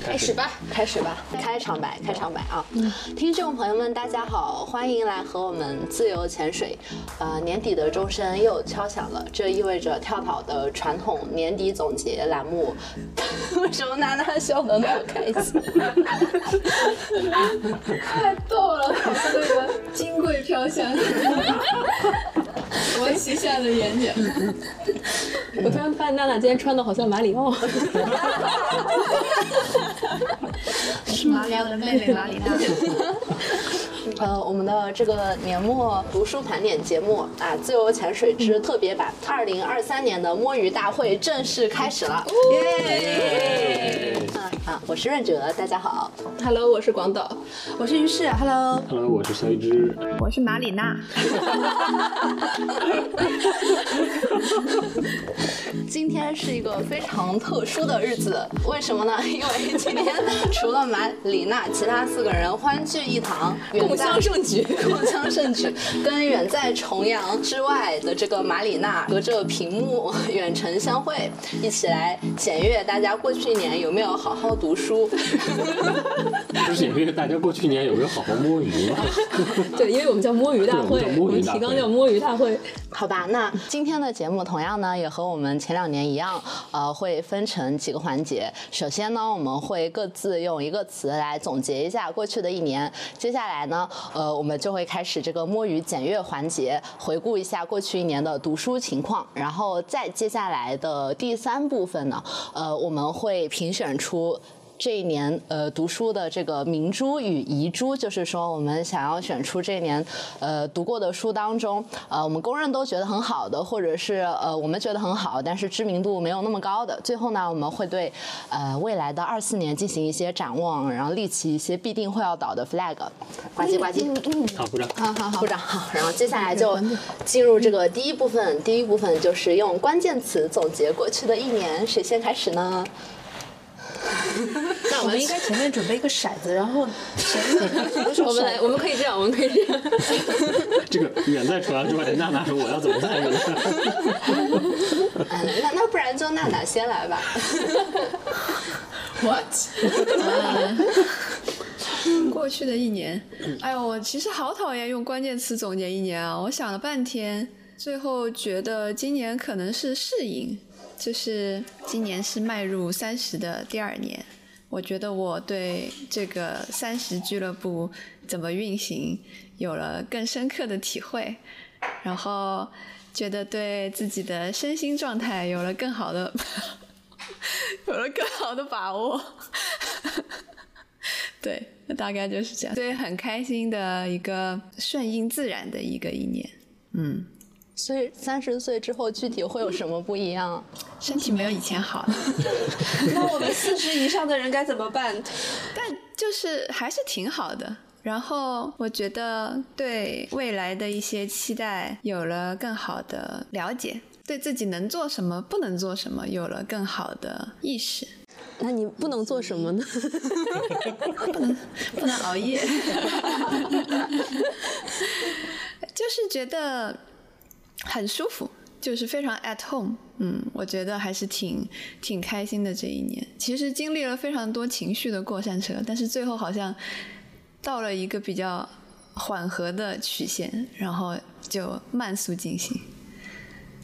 开始吧，开始吧，开场白，开场白啊！听众朋友们，大家好，欢迎来和我们自由潜水。呃，年底的钟声又敲响了，这意味着跳蚤的传统年底总结栏目。为什么娜娜笑得那么开心？太逗了，好像那个金贵飘香，我旗下的演讲。我突然发现娜娜今天穿的好像马里奥。马里奥的妹妹马里娜。呃，我们的这个年末读书盘点节目啊，《自由潜水之特别版》二零二三年的摸鱼大会正式开始了。耶！啊啊，我是润哲，大家好。Hello，我是广岛。我是于适，Hello。Hello，我是肖一之。我是马里娜。今天是一个非常特殊的日子，为什么呢？因为今天除了马里娜，其他四个人欢聚一堂，共襄盛举，共襄盛举。跟远在重阳之外的这个马里娜隔着屏幕远程相会，一起来检阅大家过去一年有没有好好读书。不是检阅大家过去一年有没有好好摸鱼吗？对，因为我们叫摸鱼大会，对我们提纲叫摸鱼大会。好吧，那今天的节目同样呢，也和我们前两年一样，呃，会分成几个环节。首先呢，我们会各自用一个词来总结一下过去的一年。接下来呢，呃，我们就会开始这个摸鱼检阅环节，回顾一下过去一年的读书情况。然后再接下来的第三部分呢，呃，我们会评选出。这一年呃读书的这个明珠与遗珠，就是说我们想要选出这一年呃读过的书当中，呃我们公认都觉得很好的，或者是呃我们觉得很好，但是知名度没有那么高的。最后呢，我们会对呃未来的二四年进行一些展望，然后立起一些必定会要倒的 flag。呱唧呱唧。好，鼓掌。好好好，部长好。然后接下来就进入这个第一部分，第一部分就是用关键词总结过去的一年，谁先开始呢？那我们应该前面准备一个骰子，然后谁我们来，我们可以这样，我们可以这样。这个远在重阳之外的娜娜说我要怎么参与呢？嗯，那那不然就娜娜先来吧。What？过去的一年，哎呦，我其实好讨厌用关键词总结一年啊！我想了半天，最后觉得今年可能是适应，就是今年是迈入三十的第二年。我觉得我对这个三十俱乐部怎么运行有了更深刻的体会，然后觉得对自己的身心状态有了更好的 有了更好的把握。对，大概就是这样。对，很开心的一个顺应自然的一个一年。嗯，所以三十岁之后具体会有什么不一样？身体没有以前好了，那我们四十以上的人该怎么办？但就是还是挺好的。然后我觉得对未来的一些期待有了更好的了解，对自己能做什么、不能做什么有了更好的意识。那你不能做什么呢？不能不能熬夜，就是觉得很舒服，就是非常 at home。嗯，我觉得还是挺挺开心的这一年。其实经历了非常多情绪的过山车，但是最后好像到了一个比较缓和的曲线，然后就慢速进行。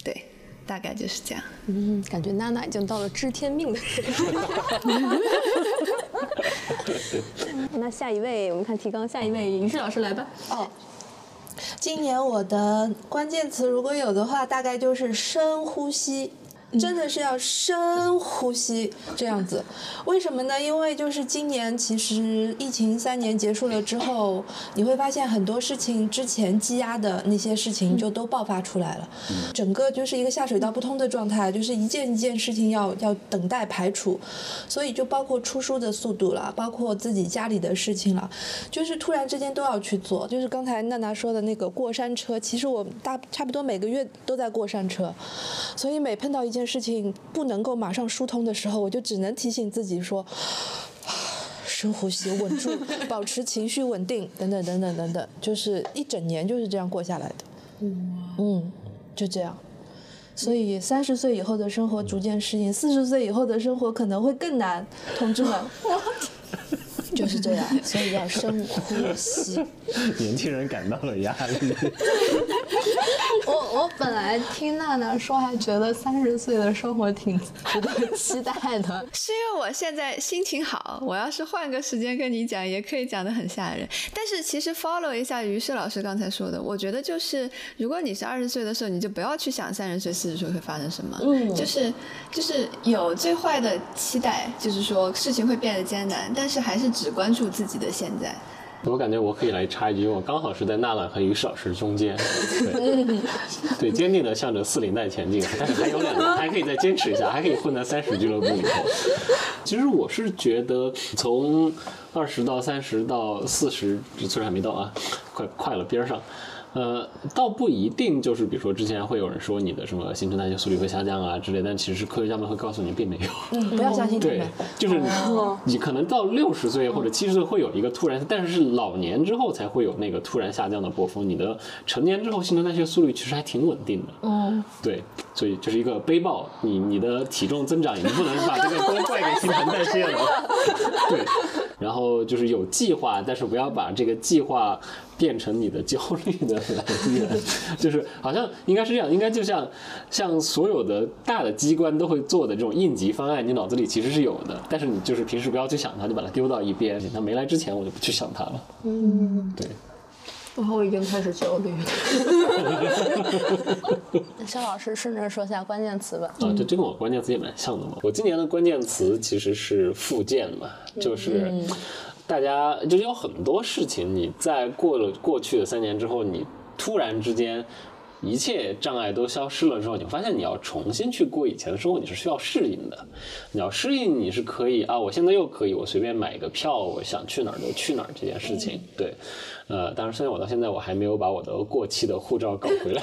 对，大概就是这样。嗯，感觉娜娜已经到了知天命的时候。那下一位，我们看提纲，下一位于适老师来吧。哦，今年我的关键词如果有的话，大概就是深呼吸。真的是要深呼吸这样子，为什么呢？因为就是今年其实疫情三年结束了之后，你会发现很多事情之前积压的那些事情就都爆发出来了，整个就是一个下水道不通的状态，就是一件一件事情要要等待排除，所以就包括出书的速度了，包括自己家里的事情了，就是突然之间都要去做。就是刚才娜娜说的那个过山车，其实我大差不多每个月都在过山车，所以每碰到一件事情不能够马上疏通的时候，我就只能提醒自己说。深呼吸，稳住，保持情绪稳定，等等等等等等，就是一整年就是这样过下来的。嗯，就这样。所以三十岁以后的生活逐渐适应，四十岁以后的生活可能会更难，同志们。就是这样，所以要深 呼吸。年轻人感到了压力。我我本来听娜娜说，还觉得三十岁的生活挺值得期待的。是因为我现在心情好，我要是换个时间跟你讲，也可以讲得很吓人。但是其实 follow 一下于适老师刚才说的，我觉得就是如果你是二十岁的时候，你就不要去想三十岁、四十岁会发生什么，嗯，就是就是有最坏的期待，就是说事情会变得艰难，但是还是只关注自己的现在。我感觉我可以来插一句，因为我刚好是在娜娜和于适老师中间，对，对，坚定的向着四零代前进，但 是还有两年，还可以再坚持一下，还可以混在三十俱乐部里头。其实我是觉得，从二十到三十到四十，虽然还没到啊，快快了边上。呃，倒不一定，就是比如说之前会有人说你的什么新陈代谢速率会下降啊之类，但其实科学家们会告诉你并没有。嗯，不要相信他对。，就是你你可能到六十岁或者七十岁会有一个突然，但是是老年之后才会有那个突然下降的波峰。你的成年之后新陈代谢速率其实还挺稳定的。嗯，对，所以就是一个背包，你你的体重增长，你不能把这个都怪给新陈代谢了。对，然后就是有计划，但是不要把这个计划变成你的焦虑的来源，就是好像应该是这样，应该就像像所有的大的机关都会做的这种应急方案，你脑子里其实是有的，但是你就是平时不要去想它，就把它丢到一边。它没来之前，我就不去想它了。嗯，对。然后我已经开始焦虑了。肖老师顺着说下关键词吧。啊，这这跟我关键词也蛮像的嘛。我今年的关键词其实是复健嘛，就是大家就是有很多事情，你在过了过去的三年之后，你突然之间。一切障碍都消失了之后，你发现你要重新去过以前的生活，你是需要适应的。你要适应，你是可以啊，我现在又可以，我随便买一个票，我想去哪儿就去哪儿这件事情。对，呃，当然，虽然我到现在我还没有把我的过期的护照搞回来，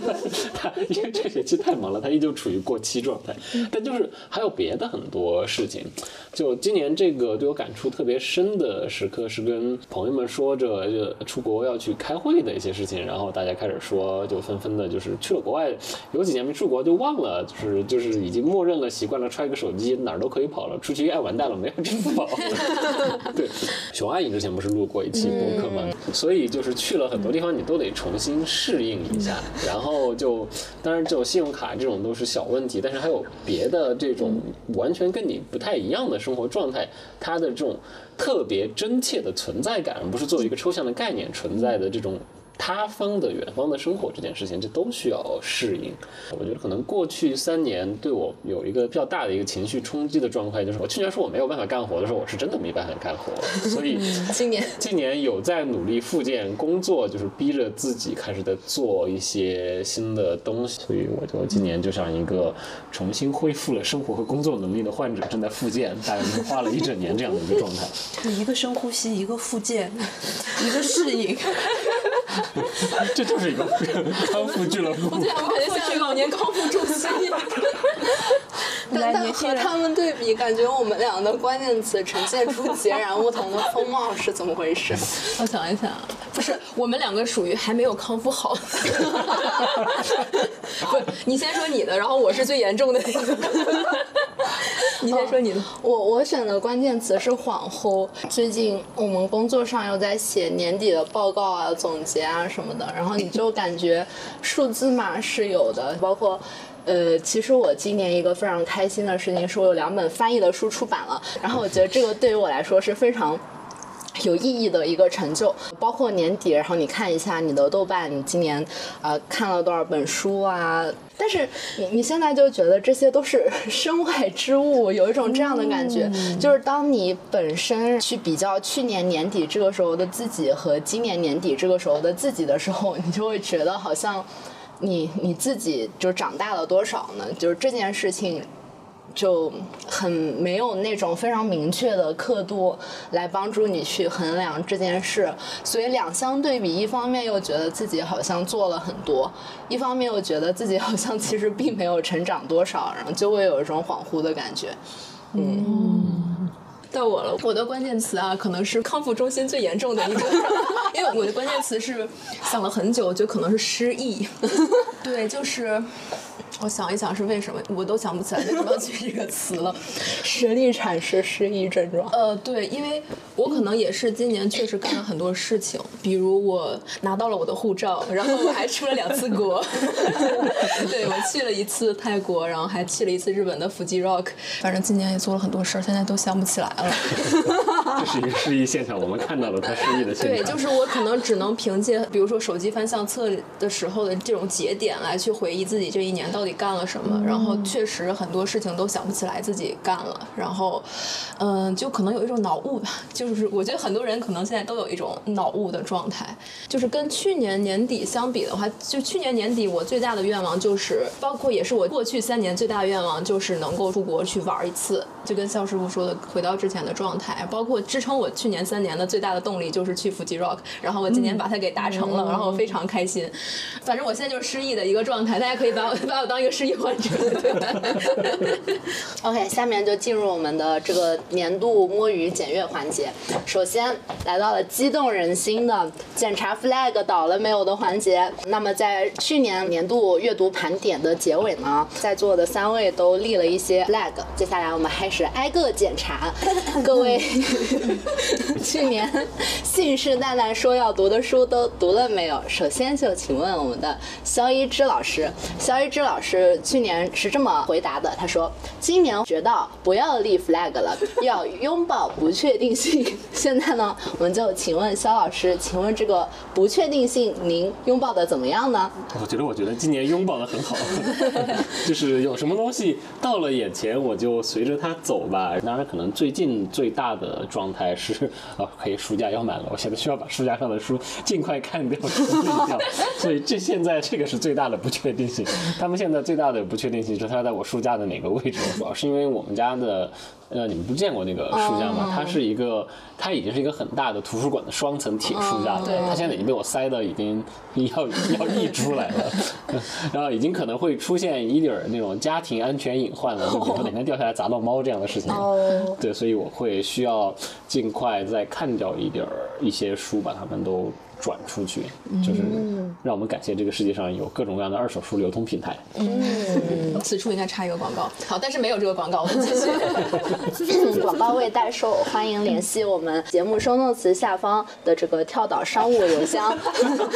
他因为这学期太忙了，他依旧处于过期状态。但就是还有别的很多事情，就今年这个对我感触特别深的时刻是跟朋友们说着就出国要去开会的一些事情，然后大家开始说，就纷纷的就是去了国外，有几年没出国就忘了，就是就是已经默认了习惯了揣个手机哪儿都可以跑了，出去哎完蛋了，没有支付宝。对，熊阿姨之前不是录过一期播客吗？所以就是去了很多地方，你都得重新适应一下。然后就，当然就信用卡这种都是小问题，但是还有别的这种完全跟你不太一样的生活状态，它的这种特别真切的存在感，而不是作为一个抽象的概念存在的这种。他方的远方的生活这件事情，这都需要适应。我觉得可能过去三年对我有一个比较大的一个情绪冲击的状态，就是我去年说我没有办法干活的时候，我是真的没办法干活，所以今年今年有在努力复健工作，就是逼着自己开始在做一些新的东西，所以我就今年就像一个重新恢复了生活和工作能力的患者，正在复健，大概是花了一整年这样的一个状态。一个深呼吸，一个复健，一个适应。这就是一个康复俱乐部。我感觉像老年康复中心。但但和他们对比，感觉我们俩的关键词呈现出截然不同的风貌，是怎么回事？我想一想，不是我们两个属于还没有康复好。不是，你先说你的，然后我是最严重的那个。你先说你的。我我选的关键词是恍惚。最近我们工作上又在写年底的报告啊、总结啊什么的，然后你就感觉数字嘛是有的，包括。呃，其实我今年一个非常开心的事情是我有两本翻译的书出版了，然后我觉得这个对于我来说是非常。有意义的一个成就，包括年底，然后你看一下你的豆瓣，你今年呃看了多少本书啊？但是你你现在就觉得这些都是 身外之物，有一种这样的感觉，就是当你本身去比较去年年底这个时候的自己和今年年底这个时候的自己的时候，你就会觉得好像你你自己就长大了多少呢？就是这件事情。就很没有那种非常明确的刻度来帮助你去衡量这件事，所以两相对比，一方面又觉得自己好像做了很多，一方面又觉得自己好像其实并没有成长多少，然后就会有一种恍惚的感觉。嗯到我了，我的关键词啊，可能是康复中心最严重的一个，因为我的关键词是想了很久，就可能是失忆。对，就是我想一想是为什么，我都想不起来为什么要取这个词了。实力阐释失忆症状。呃，对，因为我可能也是今年确实干了很多事情，比如我拿到了我的护照，然后我还出了两次国，对我去了一次泰国，然后还去了一次日本的腹肌 Rock，反正今年也做了很多事儿，现在都想不起来了。这是一个失忆现象，我们看到了他失忆的现象。对，就是我可能只能凭借，比如说手机翻相册的时候的这种节点来去回忆自己这一年到底干了什么，然后确实很多事情都想不起来自己干了，然后，嗯、就可能有一种脑雾吧，就是我觉得很多人可能现在都有一种脑雾的状态，就是跟去年年底相比的话，就去年年底我最大的愿望就是，包括也是我过去三年最大的愿望就是能够出国去玩一次，就跟肖师傅说的，回到之前的状态，包括支撑我去年三年的最大的动力就是去腹肌 Rock，然后我今年把它给达成了，然后我非常开心。反正我现在就是失忆的一个状态，大家可以把我把我当一个失忆患者。OK，下面就进入我们的这个年度摸鱼检阅环节。首先来到了激动人心的检查 flag 倒了没有的环节。那么在去年年度阅读盘点的结尾呢，在座的三位都立了一些 flag。接下来我们开始挨个检查各位去年信誓旦旦说要读的书都读了没有？首先就请问我们的肖一之老师，肖一之老是去年是这么回答的，他说：“今年学到不要立 flag 了，要拥抱不确定性。”现在呢，我们就请问肖老师，请问这个不确定性您拥抱的怎么样呢？我觉得，我觉得今年拥抱的很好，就是有什么东西到了眼前，我就随着它走吧。当然，可能最近最大的状态是，啊，可以书架要满了，我现在需要把书架上的书尽快看掉、处理掉。所以这现在这个是最大的不确定性。他们现最大的不确定性是它在我书架的哪个位置，主要 是因为我们家的。呃，你们不见过那个书架吗？它是一个，它已经是一个很大的图书馆的双层铁书架了。它现在已经被我塞的已经要 要溢出来了，然后已经可能会出现一点儿那种家庭安全隐患了，就比如说哪天掉下来砸到猫这样的事情。对，所以我会需要尽快再看掉一点儿一些书，把它们都。转出去，就是让我们感谢这个世界上有各种各样的二手书流通平台。嗯此处应该插一个广告，好，但是没有这个广告，我们继续。广告位代售，欢迎联系我们节目收弄词下方的这个跳岛商务邮箱。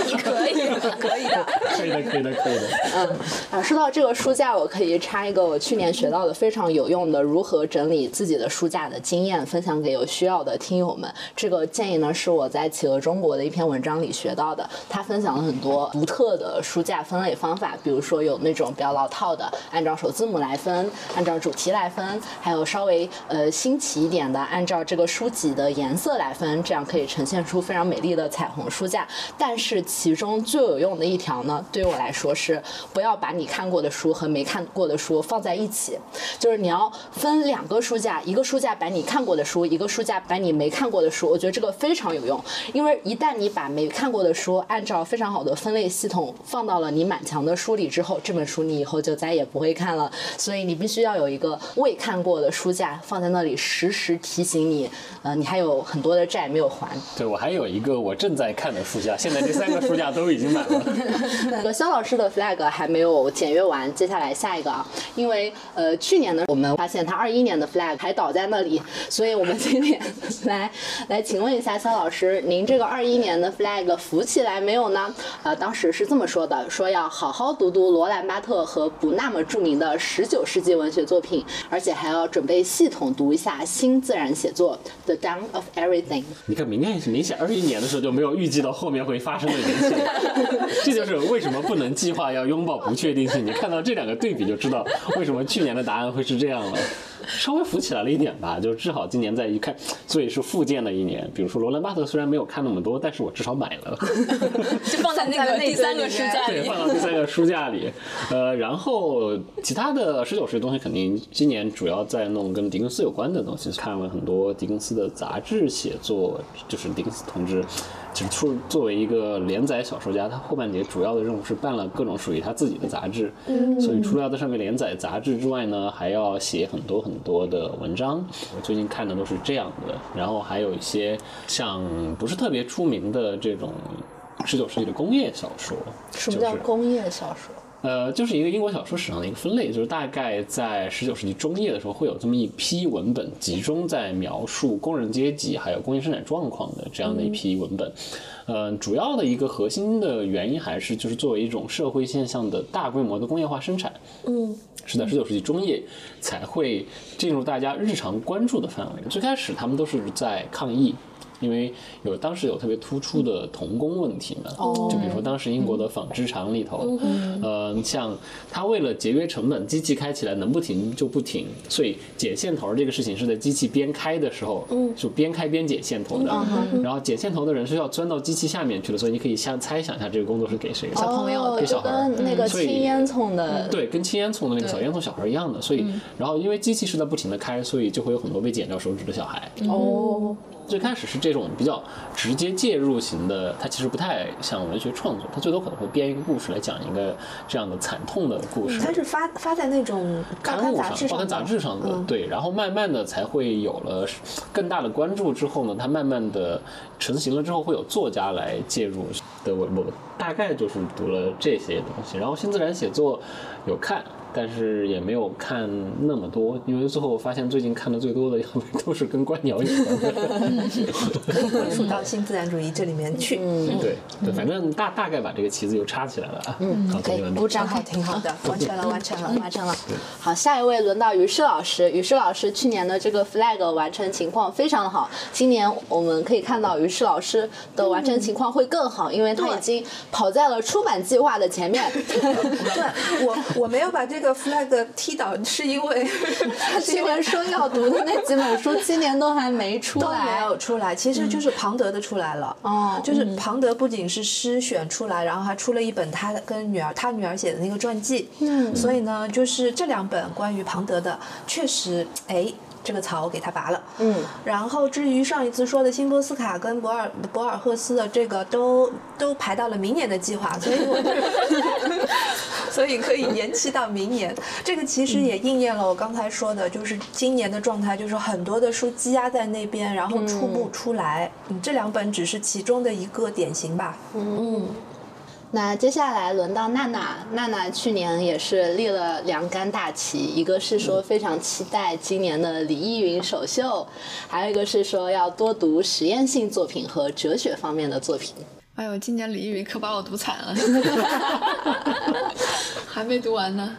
你 可以的，可以的。可以的，可以的，可以的。嗯，啊，说到这个书架，我可以插一个我去年学到的非常有用的如何整理自己的书架的经验，分享给有需要的听友们。这个建议呢，是我在企鹅中国的一篇文章里学到的。他分享了很多独特的书架分类方法，比如说有那种比较老套的，按照首字母来分，按照主题来分，还有稍微呃新奇一点的，按照这个书籍的颜色来分，这样可以呈现出非常美丽的彩虹书架。但是其中最有用的一条呢，对于我来说是不要把你看过的书和没看过的书放在一起，就是你要分两个书架，一个书架摆你看过的书，一个书架摆你没看过的书。我觉得这个非常有用，因为一旦你把没看过的书按照非常好的分类系统放到了你满墙的书里之后，这本书你以后就再也不会看了。所以你必须要有一个未看过的书架放在那里，时时提醒你，呃，你还有很多的债没有还。对我还有一个我正在看的书架，现在这三个书架都已经满了。那个肖老师的 flag 还没有检阅完，接下来下一个啊，因为呃去年呢，我们发现他二一年的 flag 还倒在那里，所以我们今天来来请问一下肖老师，您这个二一年的 flag 那个浮起来没有呢？呃，当时是这么说的，说要好好读读罗兰巴特和不那么著名的十九世纪文学作品，而且还要准备系统读一下新自然写作《The Dawn of Everything》。你看，明年明显二一年的时候就没有预计到后面会发生的一切，这就是为什么不能计划要拥抱不确定性。你看到这两个对比就知道为什么去年的答案会是这样了。稍微浮起来了一点吧，就至少今年再一看，所以是复健的一年。比如说罗兰巴特虽然没有看那么多，但是我至少买了，就放在那个第三个书架里对，里。放到第三个书架里。呃，然后其他的十九世纪东西肯定今年主要在弄跟狄更斯有关的东西，看了很多狄更斯的杂志写作，就是狄更斯同志就是出作为一个连载小说家，他后半截主要的任务是办了各种属于他自己的杂志，所以除了要在上面连载杂志之外呢，还要写很多很多的文章。我最近看的都是这样的，然后还有一些像不是特别出名的这种十九世纪的工业小说。什么叫工业小说？呃，就是一个英国小说史上的一个分类，就是大概在十九世纪中叶的时候，会有这么一批文本，集中在描述工人阶级还有工业生产状况的这样的一批文本。呃，主要的一个核心的原因还是就是作为一种社会现象的大规模的工业化生产，嗯，是在十九世纪中叶才会进入大家日常关注的范围。最开始他们都是在抗议。因为有当时有特别突出的童工问题嘛，就比如说当时英国的纺织厂里头，呃，像他为了节约成本，机器开起来能不停就不停，所以剪线头这个事情是在机器边开的时候，就边开边剪线头的。然后剪线头的人是要钻到机器下面去的，所以你可以想猜想一下这个工作是给谁？的。小朋友就给小孩那个青烟囱的，对，跟青烟囱的那个小烟囱小孩一样的，所以，然后因为机器是在不停的开，所以就会有很多被剪掉手指的小孩。哦，最开始是这种比较直接介入型的，它其实不太像文学创作，它最多可能会编一个故事来讲一个这样的惨痛的故事。它是发发在那种报刊物上，报刊杂志上的，嗯对，然后慢慢的才会有了更大的关注之后呢，它慢慢的成型了之后，会有作家来介入的。我我大概就是读了这些东西，然后新自然写作有看。但是也没有看那么多，因为最后我发现最近看的最多的都是跟观鸟有关。的。归属到新自然主义这里面去。嗯，对对，反正大大概把这个旗子又插起来了啊。嗯，好，可以同学们鼓掌，好，挺好的，完成了，完成了。完成了。好，下一位轮到于适老师。于适老师去年的这个 flag 完成情况非常的好，今年我们可以看到于适老师的完成情况会更好，因为他已经跑在了出版计划的前面。对我，我没有把这个 flag 踢倒，是因为 今年说要读的那几本书，今年都还没出来都没。有出来，其实就是庞德的出来了。哦就是庞德不仅是诗选出来，然后还出了一本他跟女儿他女儿写的那个传记。嗯，所以呢，就是这两本关于庞德的，确实，哎。这个草给它拔了，嗯，然后至于上一次说的辛波斯卡跟博尔博尔赫斯的这个都都排到了明年的计划，所以我 所以可以延期到明年。这个其实也应验了我刚才说的，就是今年的状态，就是很多的书积压在那边，然后出不出来。嗯，这两本只是其中的一个典型吧。嗯，那接下来轮到娜娜，娜娜去年也是立了两杆大旗，一个是说非常期待今年的李依云首秀，还有一个是说要多读实验性作品和哲学方面的作品。哎呦，今年李依云可把我读惨了，还没读完呢。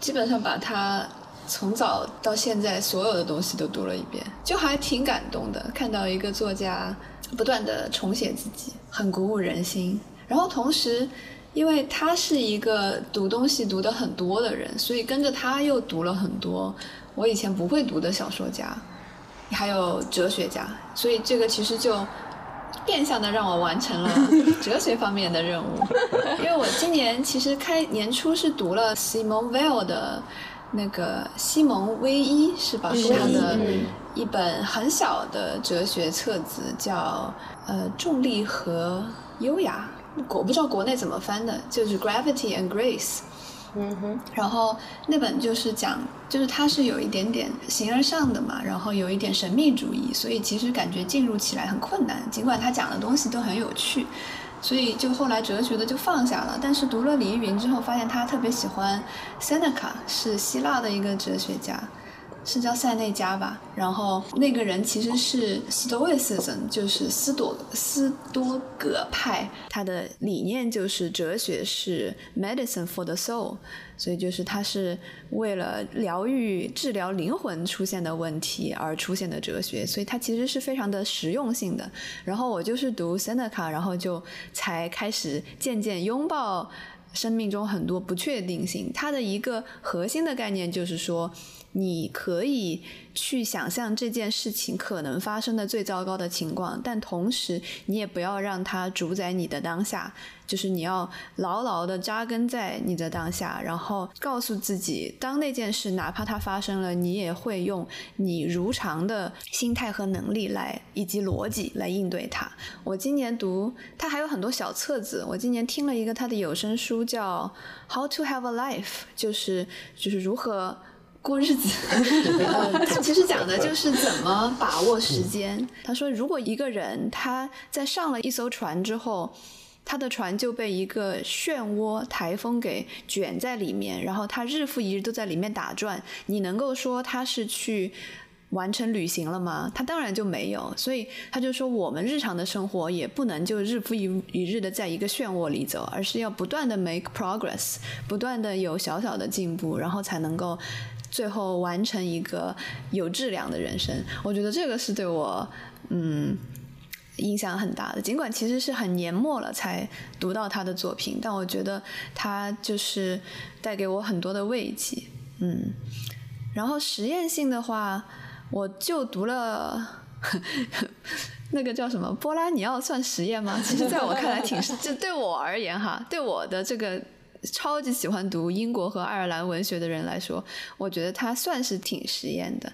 基本上把他从早到现在所有的东西都读了一遍，就还挺感动的。看到一个作家不断的重写自己，很鼓舞人心。然后同时，因为他是一个读东西读的很多的人，所以跟着他又读了很多我以前不会读的小说家，还有哲学家。所以这个其实就变相的让我完成了 哲学方面的任务，因为我今年其实开年初是读了 Simone Weil 的那个西蒙威伊是吧？是他的一本很小的哲学册子，叫呃重力和优雅，我不知道国内怎么翻的，就是 Gravity and Grace。嗯哼，然后那本就是讲，就是它是有一点点形而上的嘛，然后有一点神秘主义，所以其实感觉进入起来很困难。尽管他讲的东西都很有趣，所以就后来哲学的就放下了。但是读了李依云之后，发现他特别喜欢 Seneca，是希腊的一个哲学家。是叫塞内加吧，然后那个人其实是 Stoicism，就是斯多斯多葛派，他的理念就是哲学是 medicine for the soul，所以就是他是为了疗愈、治疗灵魂出现的问题而出现的哲学，所以它其实是非常的实用性的。然后我就是读 Seneca，然后就才开始渐渐拥抱生命中很多不确定性。它的一个核心的概念就是说。你可以去想象这件事情可能发生的最糟糕的情况，但同时你也不要让它主宰你的当下，就是你要牢牢的扎根在你的当下，然后告诉自己，当那件事哪怕它发生了，你也会用你如常的心态和能力来以及逻辑来应对它。我今年读他还有很多小册子，我今年听了一个他的有声书叫《How to Have a Life》，就是就是如何。过日子，呃，他其实讲的就是怎么把握时间。他说，如果一个人他在上了一艘船之后，他的船就被一个漩涡、台风给卷在里面，然后他日复一日都在里面打转，你能够说他是去完成旅行了吗？他当然就没有。所以他就说，我们日常的生活也不能就日复一一日的在一个漩涡里走，而是要不断的 make progress，不断的有小小的进步，然后才能够。最后完成一个有质量的人生，我觉得这个是对我嗯影响很大的。尽管其实是很年末了才读到他的作品，但我觉得他就是带给我很多的慰藉。嗯，然后实验性的话，我就读了 那个叫什么波拉尼奥，算实验吗？其实在我看来挺，就对我而言哈，对我的这个。超级喜欢读英国和爱尔兰文学的人来说，我觉得他算是挺实验的。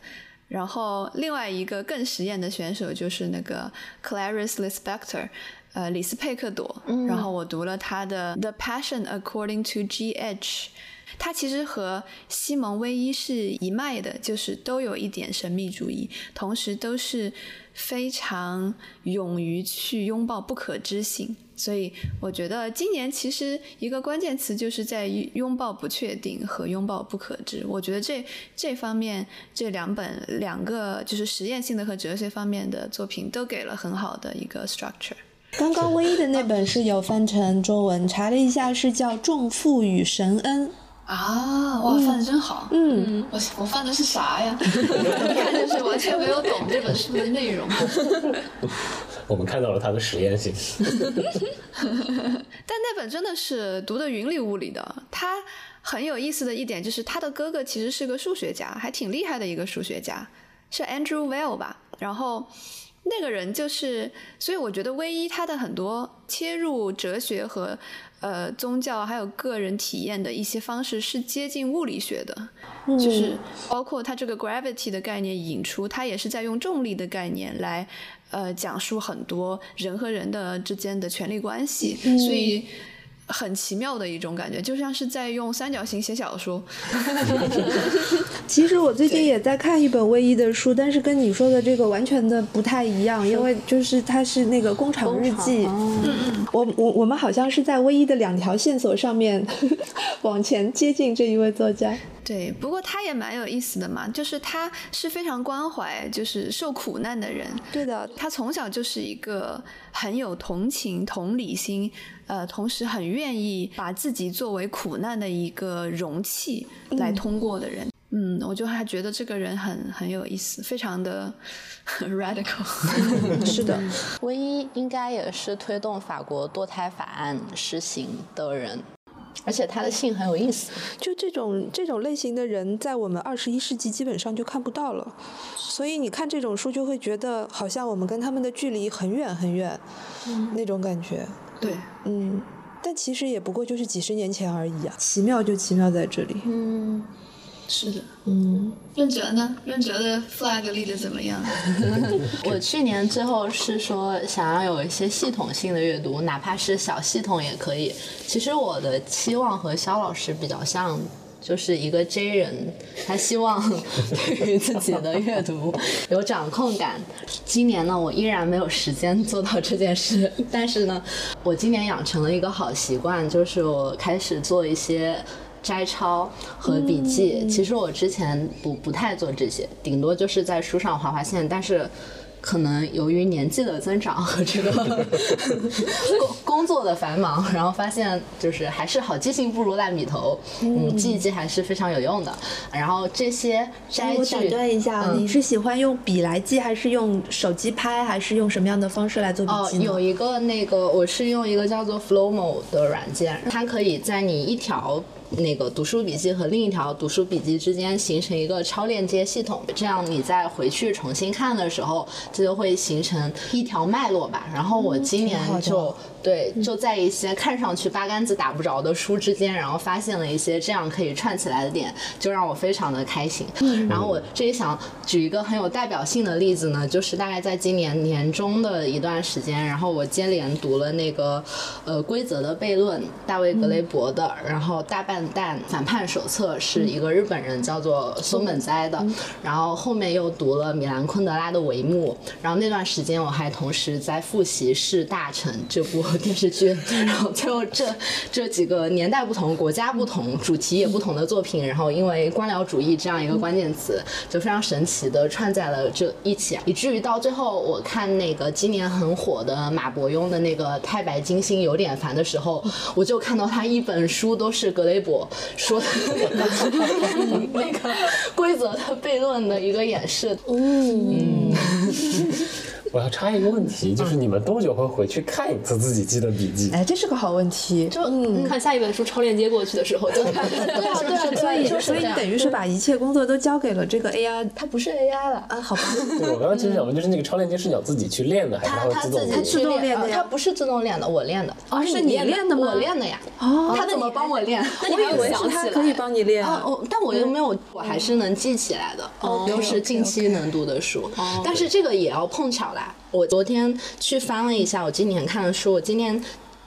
然后另外一个更实验的选手就是那个 Clarice Lispector，呃，李斯佩克朵。然后我读了他的《The Passion According to G H》，他其实和西蒙威伊是一脉的，就是都有一点神秘主义，同时都是非常勇于去拥抱不可知性。所以我觉得今年其实一个关键词就是在拥抱不确定和拥抱不可知。我觉得这这方面这两本两个就是实验性的和哲学方面的作品都给了很好的一个 structure。刚刚唯一的那本是有翻成中文，查了一下是叫《重负与神恩》。啊，哇，翻的真好。嗯，我我翻的是啥呀？一 看就是完全没有懂这本书的内容。我们看到了他的实验性。但那本真的是读的云里雾里的。他很有意思的一点就是，他的哥哥其实是个数学家，还挺厉害的一个数学家，是 Andrew Weil 吧？然后那个人就是，所以我觉得唯一他的很多切入哲学和。呃，宗教还有个人体验的一些方式是接近物理学的，就是包括他这个 gravity 的概念引出，他也是在用重力的概念来呃讲述很多人和人的之间的权力关系，所以。很奇妙的一种感觉，就像是在用三角形写小说。其实我最近也在看一本唯一的书，但是跟你说的这个完全的不太一样，因为就是它是那个工厂日记。我我我们好像是在唯一的两条线索上面 往前接近这一位作家。对，不过他也蛮有意思的嘛，就是他是非常关怀就是受苦难的人。对的，他从小就是一个很有同情、同理心，呃，同时很愿意把自己作为苦难的一个容器来通过的人。嗯，我就还觉得这个人很很有意思，非常的 radical。是的，唯一应该也是推动法国堕胎法案实行的人。而且他的姓很有意思，就这种这种类型的人，在我们二十一世纪基本上就看不到了，所以你看这种书就会觉得好像我们跟他们的距离很远很远，那种感觉。对，嗯，但其实也不过就是几十年前而已啊，奇妙就奇妙在这里。嗯。是的，嗯，润哲呢？润哲的 flag 立的怎么样？我去年最后是说想要有一些系统性的阅读，哪怕是小系统也可以。其实我的期望和肖老师比较像，就是一个 J 人，他希望 对于自己的阅读有掌控感。今年呢，我依然没有时间做到这件事，但是呢，我今年养成了一个好习惯，就是我开始做一些。摘抄和笔记，其实我之前不不太做这些，顶多就是在书上划划线，但是。可能由于年纪的增长和 这个 工工作的繁忙，然后发现就是还是好记性不如烂笔头，嗯，记一记还是非常有用的。然后这些摘句，我打断一下，你是喜欢用笔来记，还是用手机拍，还是用什么样的方式来做笔记哦，有一个那个，我是用一个叫做 Flowmo 的软件，它可以在你一条那个读书笔记和另一条读书笔记之间形成一个超链接系统，这样你再回去重新看的时候，这就会形成一条脉络吧。然后我今年就对就在一些看上去八竿子打不着的书之间，然后发现了一些这样可以串起来的点，就让我非常的开心。然后我这里想举一个很有代表性的例子呢，就是大概在今年年中的一段时间，然后我接连读了那个呃规则的悖论，大卫格雷伯的，然后大笨蛋反叛手册是一个日本人叫做松本哉的，然后后面又读了米兰昆德拉的帷幕，然后那段时间我还同时在复习《是大臣》这部电视剧，然后最后这这几个年代不同、国家不同、主题也不同的作品，然后因为官僚主义这样一个关键词，就非常神奇的串在了这一起，以至于到最后我看那个今年很火的马伯庸的那个《太白金星有点烦》的时候，我就看到他一本书都是格雷伯说的 那个规则的悖论的一个演示。我要插一个问题，就是你们多久会回去看一次自己记的笔记？哎，这是个好问题。就嗯，看下一本书超链接过去的时候，就对啊对啊对啊，所以，所以你等于是把一切工作都交给了这个 AI 它不是 AI 了。啊？好吧，对，我刚刚其实想问，就是那个超链接是你要自己去练的，还是它会自动的？它自己去自动练的它不是自动练的，我练的。哦是你练的吗我练的呀。哦他怎么帮我练？我以为是他可以帮你练啊，我但我又没有，我还是能记起来的，又是近期能读的书。但是这个也要碰巧我昨天去翻了一下我今年看的书，我今年。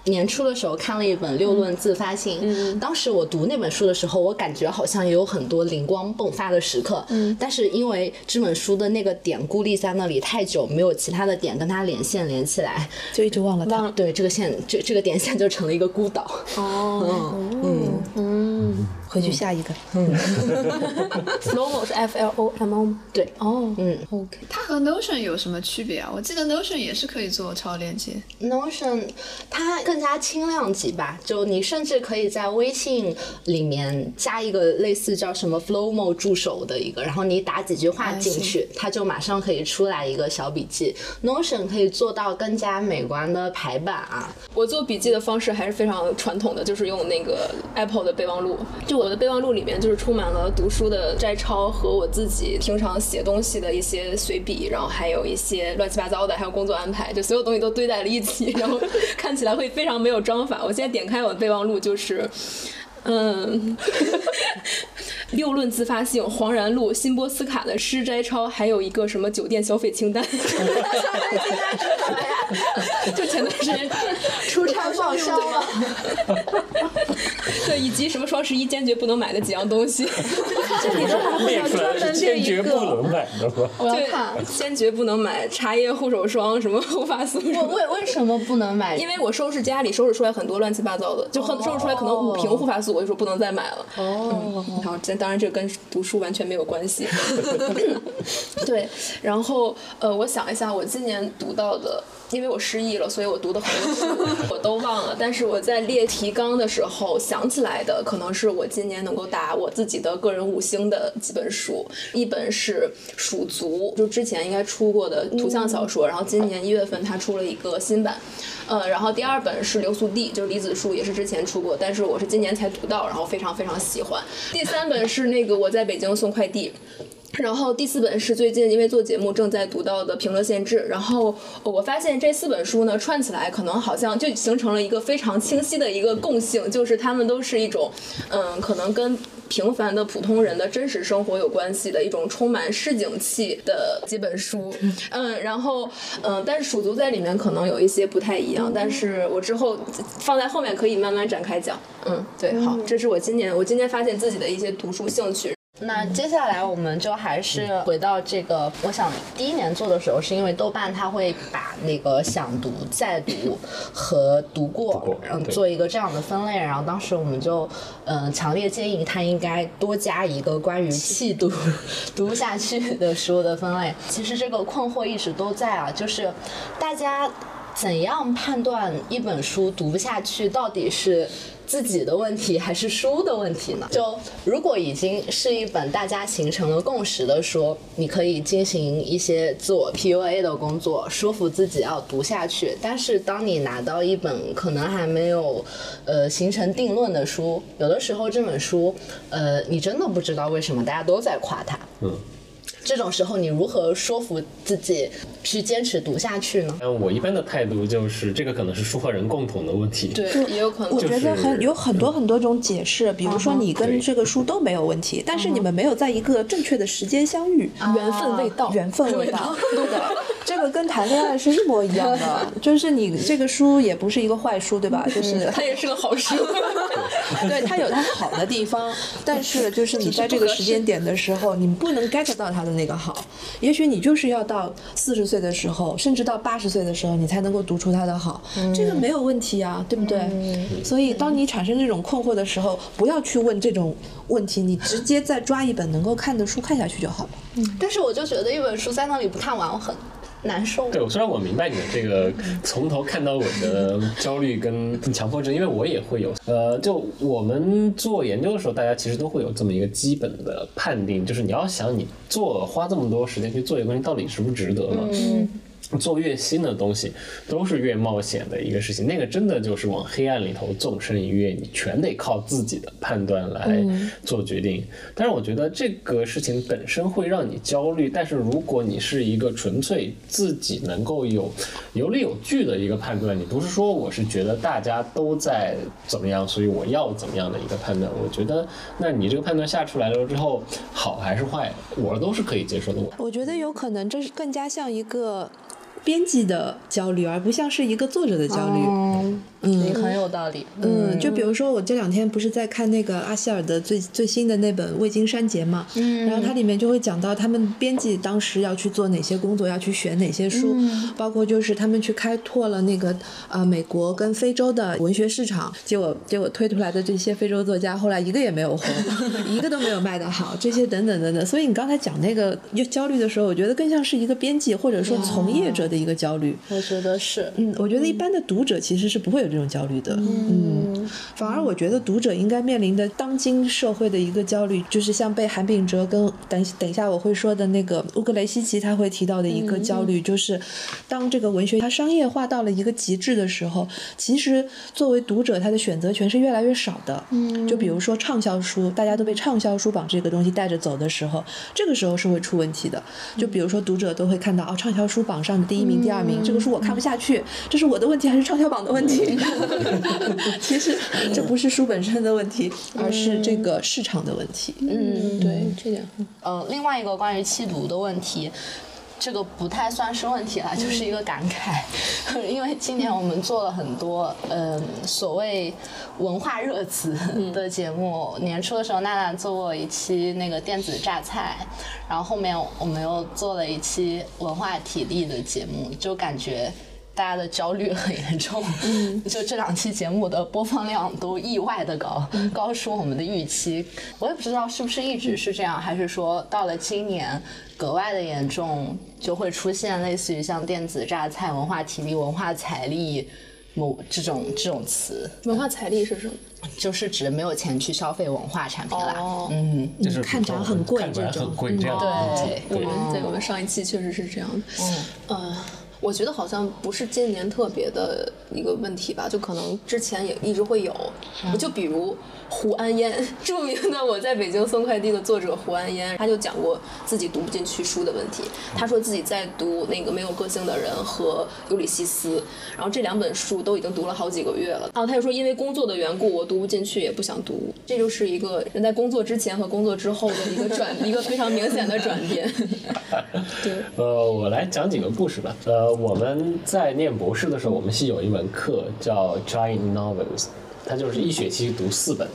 年初的时候看了一本《六论自发性》，当时我读那本书的时候，我感觉好像也有很多灵光迸发的时刻，嗯但是因为这本书的那个点孤立在那里太久，没有其他的点跟它连线连起来，就一直忘了它。对这个线，这这个点线就成了一个孤岛。哦，嗯嗯回去下一个。，Flomo 是 F L O M O 吗？对，哦，嗯，OK，它和 Notion 有什么区别啊？我记得 Notion 也是可以做超链接。Notion 它更加轻量级吧，就你甚至可以在微信里面加一个类似叫什么 Flowmo 助手的一个，然后你打几句话进去，它就马上可以出来一个小笔记。Notion 可以做到更加美观的排版啊，我做笔记的方式还是非常传统的，就是用那个 Apple 的备忘录。就我的备忘录里面，就是充满了读书的摘抄和我自己平常写东西的一些随笔，然后还有一些乱七八糟的，还有工作安排，就所有东西都堆在了一起，然后 看起来会非常没有章法。我现在点开我的备忘录，就是。嗯，六论自发性、黄然录、辛波斯卡的诗摘抄，还有一个什么酒店消费清单。就前段时间出差报销了。对，以及什么双十一坚决不能买的几样东西。这里都还会列要专门列一坚决不个。能买的吗？我要对看，坚决不能买茶叶护手霜、什么护发素什我么。为为什么不能买？因为我收拾家里收拾出来很多乱七八糟的，就很收拾出来可能五瓶护发素，我就说不能再买了。哦，好，这当然这跟读书完全没有关系。对，然后呃，我想一下，我今年读到的，因为我失忆了，所以我读的很多书 我都忘了。但是我在列提纲的时候想起来的，可能是我今年能够打我自己的个人五星的几本书。一本是《鼠族》，就之前应该出过的图像小说，然后今年一月份它出了一个新版。呃，然后第二本是流速地，就是李子树，也是之前出过，但是我是今年才读到，然后非常非常喜欢。第三本是那个我在北京送快递。然后第四本是最近因为做节目正在读到的《评论限制》，然后我发现这四本书呢串起来，可能好像就形成了一个非常清晰的一个共性，就是它们都是一种，嗯，可能跟平凡的普通人的真实生活有关系的一种充满市井气的几本书，嗯，然后嗯，但是蜀族在里面可能有一些不太一样，但是我之后放在后面可以慢慢展开讲，嗯，对，好，这是我今年我今年发现自己的一些读书兴趣。那接下来我们就还是回到这个，我想第一年做的时候，是因为豆瓣它会把那个想读、再读和读过过，对然后做一个这样的分类。然后当时我们就嗯、呃强烈建议它应该多加一个关于弃读、读不下去的书的分类。其实这个困惑一直都在啊，就是大家怎样判断一本书读不下去到底是？自己的问题还是书的问题呢？就如果已经是一本大家形成了共识的书，你可以进行一些自我 PUA 的工作，说服自己要读下去。但是当你拿到一本可能还没有呃形成定论的书，有的时候这本书呃你真的不知道为什么大家都在夸它。嗯。这种时候，你如何说服自己去坚持读下去呢？但我一般的态度就是，这个可能是书和人共同的问题。对，也有可能我觉得很有很多很多种解释，比如说你跟这个书都没有问题，但是你们没有在一个正确的时间相遇，缘分未到，缘分未到，对的，这个跟谈恋爱是一模一样的，就是你这个书也不是一个坏书，对吧？就是它也是个好书。对它有它好的地方，但是就是你在这个时间点的时候，你不能 get 到它的那个好。也许你就是要到四十岁的时候，甚至到八十岁的时候，你才能够读出它的好，这个没有问题啊，对不对？所以当你产生这种困惑的时候，不要去问这种问题，你直接再抓一本能够看的书看下去就好了。但是我就觉得一本书在那里不看完，我很难受。对，虽然我明白你的这个从头看到尾的焦虑跟强迫症，因为我也会有。呃，就我们做研究的时候，大家其实都会有这么一个基本的判定，就是你要想你做花这么多时间去做一个东西，到底值不值得嘛？做越新的东西，都是越冒险的一个事情。那个真的就是往黑暗里头纵身一跃，你全得靠自己的判断来做决定。但是我觉得这个事情本身会让你焦虑，但是如果你是一个纯粹自己能够有有理有据的一个判断，你不是说我是觉得大家都在怎么样，所以我要怎么样的一个判断。我觉得，那你这个判断下出来了之后，好还是坏，我都是可以接受的。我我觉得有可能这是更加像一个编辑的焦虑，而不像是一个作者的焦虑。嗯，你很有道理。嗯，就比如说我这两天不是在看那个阿希尔的最最新的那本《未经删节》嘛，嗯，然后它里面就会讲到他们编辑当时要去做哪些工作，要去选哪些书，包括就是他们去开拓了那个呃美国跟非洲的文学市场，结果结果推出来的这些非洲作家后来一个也没有红，一个都没有卖得好，这些等等等等。所以你刚才讲那个焦虑的时候，我觉得更像是一个编辑或者说从业者的一个焦虑。我觉得是。嗯，我觉得一般的读者其实是不会有这种焦虑的。嗯，反而我觉得读者应该面临的当今社会的一个焦虑，就是像被韩炳哲跟等等一下我会说的那个乌格雷西奇他会提到的一个焦虑，就是当这个文学它商业化到了一个极致的时候，其实作为读者他的选择权是越来越少的。嗯，就比如说畅销书，大家都被畅销书榜这个东西带着走的时候，这个时候是会出问题的。就比如说读者都会看到哦，畅销书榜上的第一名、第二名，这个书我看不下去，这是我的问题还是畅销榜的问题？其实这不是书本身的问题，而是这个市场的问题。嗯，对，这点。嗯，另外一个关于弃读的问题，这个不太算是问题了，就是一个感慨。因为今年我们做了很多呃所谓文化热词的节目，年初的时候娜娜做过一期那个电子榨菜，然后后面我们又做了一期文化体力的节目，就感觉。大家的焦虑很严重，就这两期节目的播放量都意外的高，高出我们的预期。我也不知道是不是一直是这样，还是说到了今年格外的严重，就会出现类似于像电子榨菜、文化体力、文化财力某这种这种词，文化财力是什么？就是指没有钱去消费文化产品啦。哦嗯，就是看着很贵看起来很贵这样的。对我们对我们上一期确实是这样的。嗯，呃，我觉得好像不是今年特别的一个问题吧，就可能之前也一直会有。就比如胡安烟，著名的我在北京送快递的作者胡安烟，他就讲过自己读不进去书的问题。他说自己在读那个没有个性的人和尤里西斯，然后这两本书都已经读了好几个月了。然后他就说因为工作的缘故，我读不进去，也不想读。这就是一个人在工作之前和工作之后的一个转，一个非常明显的转变。对。呃，我来讲几个故事吧。呃，我们在念博士的时候，我们系有一门课叫 Giant Novels，它就是一学期读四本，《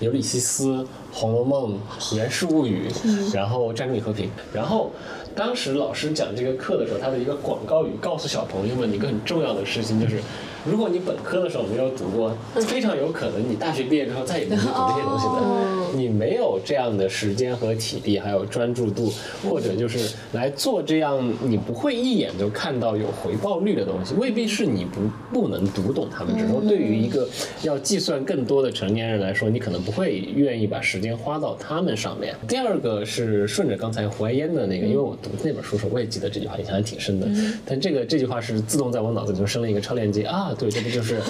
尤里西斯》《红楼梦》《源氏物语》，然后《战争与和平》。然后当时老师讲这个课的时候，他的一个广告语告诉小朋友们一个很重要的事情，就是如果你本科的时候没有读过，非常有可能你大学毕业之后再也不会读这些东西的。你没有这样的时间和体力，还有专注度，或者就是来做这样你不会一眼就看到有回报率的东西，未必是你不不能读懂他们，只是说对于一个要计算更多的成年人来说，你可能不会愿意把时间花到他们上面。第二个是顺着刚才胡爱烟的那个，因为我读那本书时候我也记得这句话，印象还挺深的。但这个这句话是自动在我脑子里就生了一个超链接啊，对，这不就是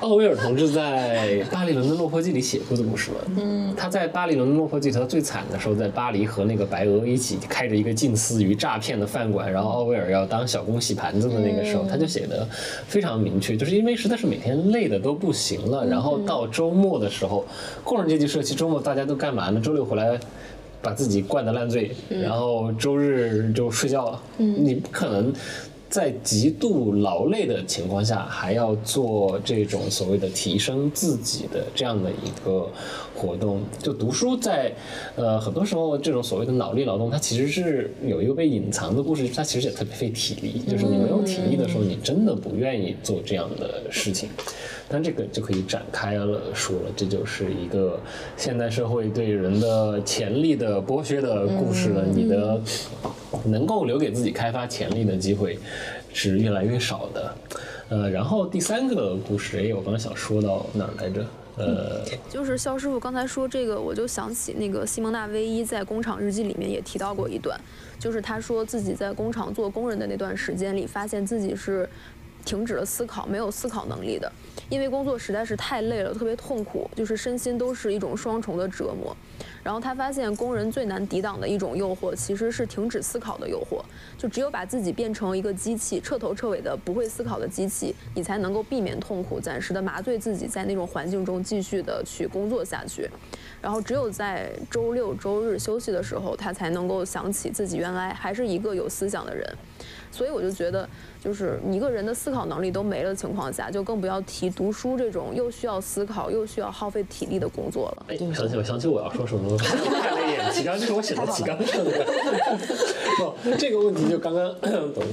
奥威尔同志在《巴黎伦敦落魄记》里写过的故事吗？嗯，他在《巴黎伦敦落魄记》他最惨的时候，在巴黎和那个白俄一起开着一个近似于诈骗的饭馆，然后奥威尔要当小工洗盘子的那个时候，他就写的非常明确，就是因为实在是每天累的都不行了，然后到周末的时候，工人阶级社区周末大家都干嘛呢？周六回来。把自己灌得烂醉，然后周日就睡觉了。你不可能在极度劳累的情况下，还要做这种所谓的提升自己的这样的一个活动。就读书在，呃，很多时候这种所谓的脑力劳动，它其实是有一个被隐藏的故事，它其实也特别费体力。就是你没有体力的时候，你真的不愿意做这样的事情。但这个就可以展开了说了，这就是一个现代社会对人的潜力的剥削的故事了。你的能够留给自己开发潜力的机会是越来越少的。呃，然后第三个故事，哎，我刚刚想说到哪儿来着？呃，就是肖师傅刚才说这个，我就想起那个西蒙娜威伊在《工厂日记》里面也提到过一段，就是他说自己在工厂做工人的那段时间里，发现自己是。停止了思考，没有思考能力的，因为工作实在是太累了，特别痛苦，就是身心都是一种双重的折磨。然后他发现，工人最难抵挡的一种诱惑，其实是停止思考的诱惑。就只有把自己变成一个机器，彻头彻尾的不会思考的机器，你才能够避免痛苦，暂时的麻醉自己，在那种环境中继续的去工作下去。然后只有在周六周日休息的时候，他才能够想起自己原来还是一个有思想的人。所以我就觉得。就是一个人的思考能力都没了的情况下，就更不要提读书这种又需要思考又需要耗费体力的工作了。哎，想起我想起我要说什么了，看了一眼提纲，这是我写的提纲上的。不，这个问题就刚刚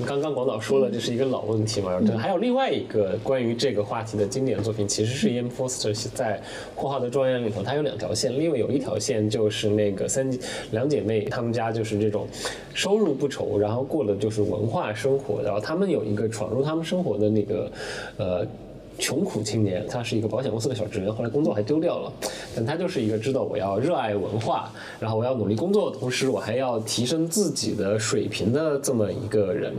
刚刚广导说了，这是一个老问题嘛。对还有另外一个关于这个话题的经典作品，其实是 Ian Foster 在《霍华德庄园》里头，它有两条线，另外有一条线就是那个三两姐妹，她们家就是这种收入不愁，然后过的就是文化生活，然后她们有一个闯入他们生活的那个，呃，穷苦青年，他是一个保险公司的小职员，后来工作还丢掉了，但他就是一个知道我要热爱文化，然后我要努力工作的同时，我还要提升自己的水平的这么一个人。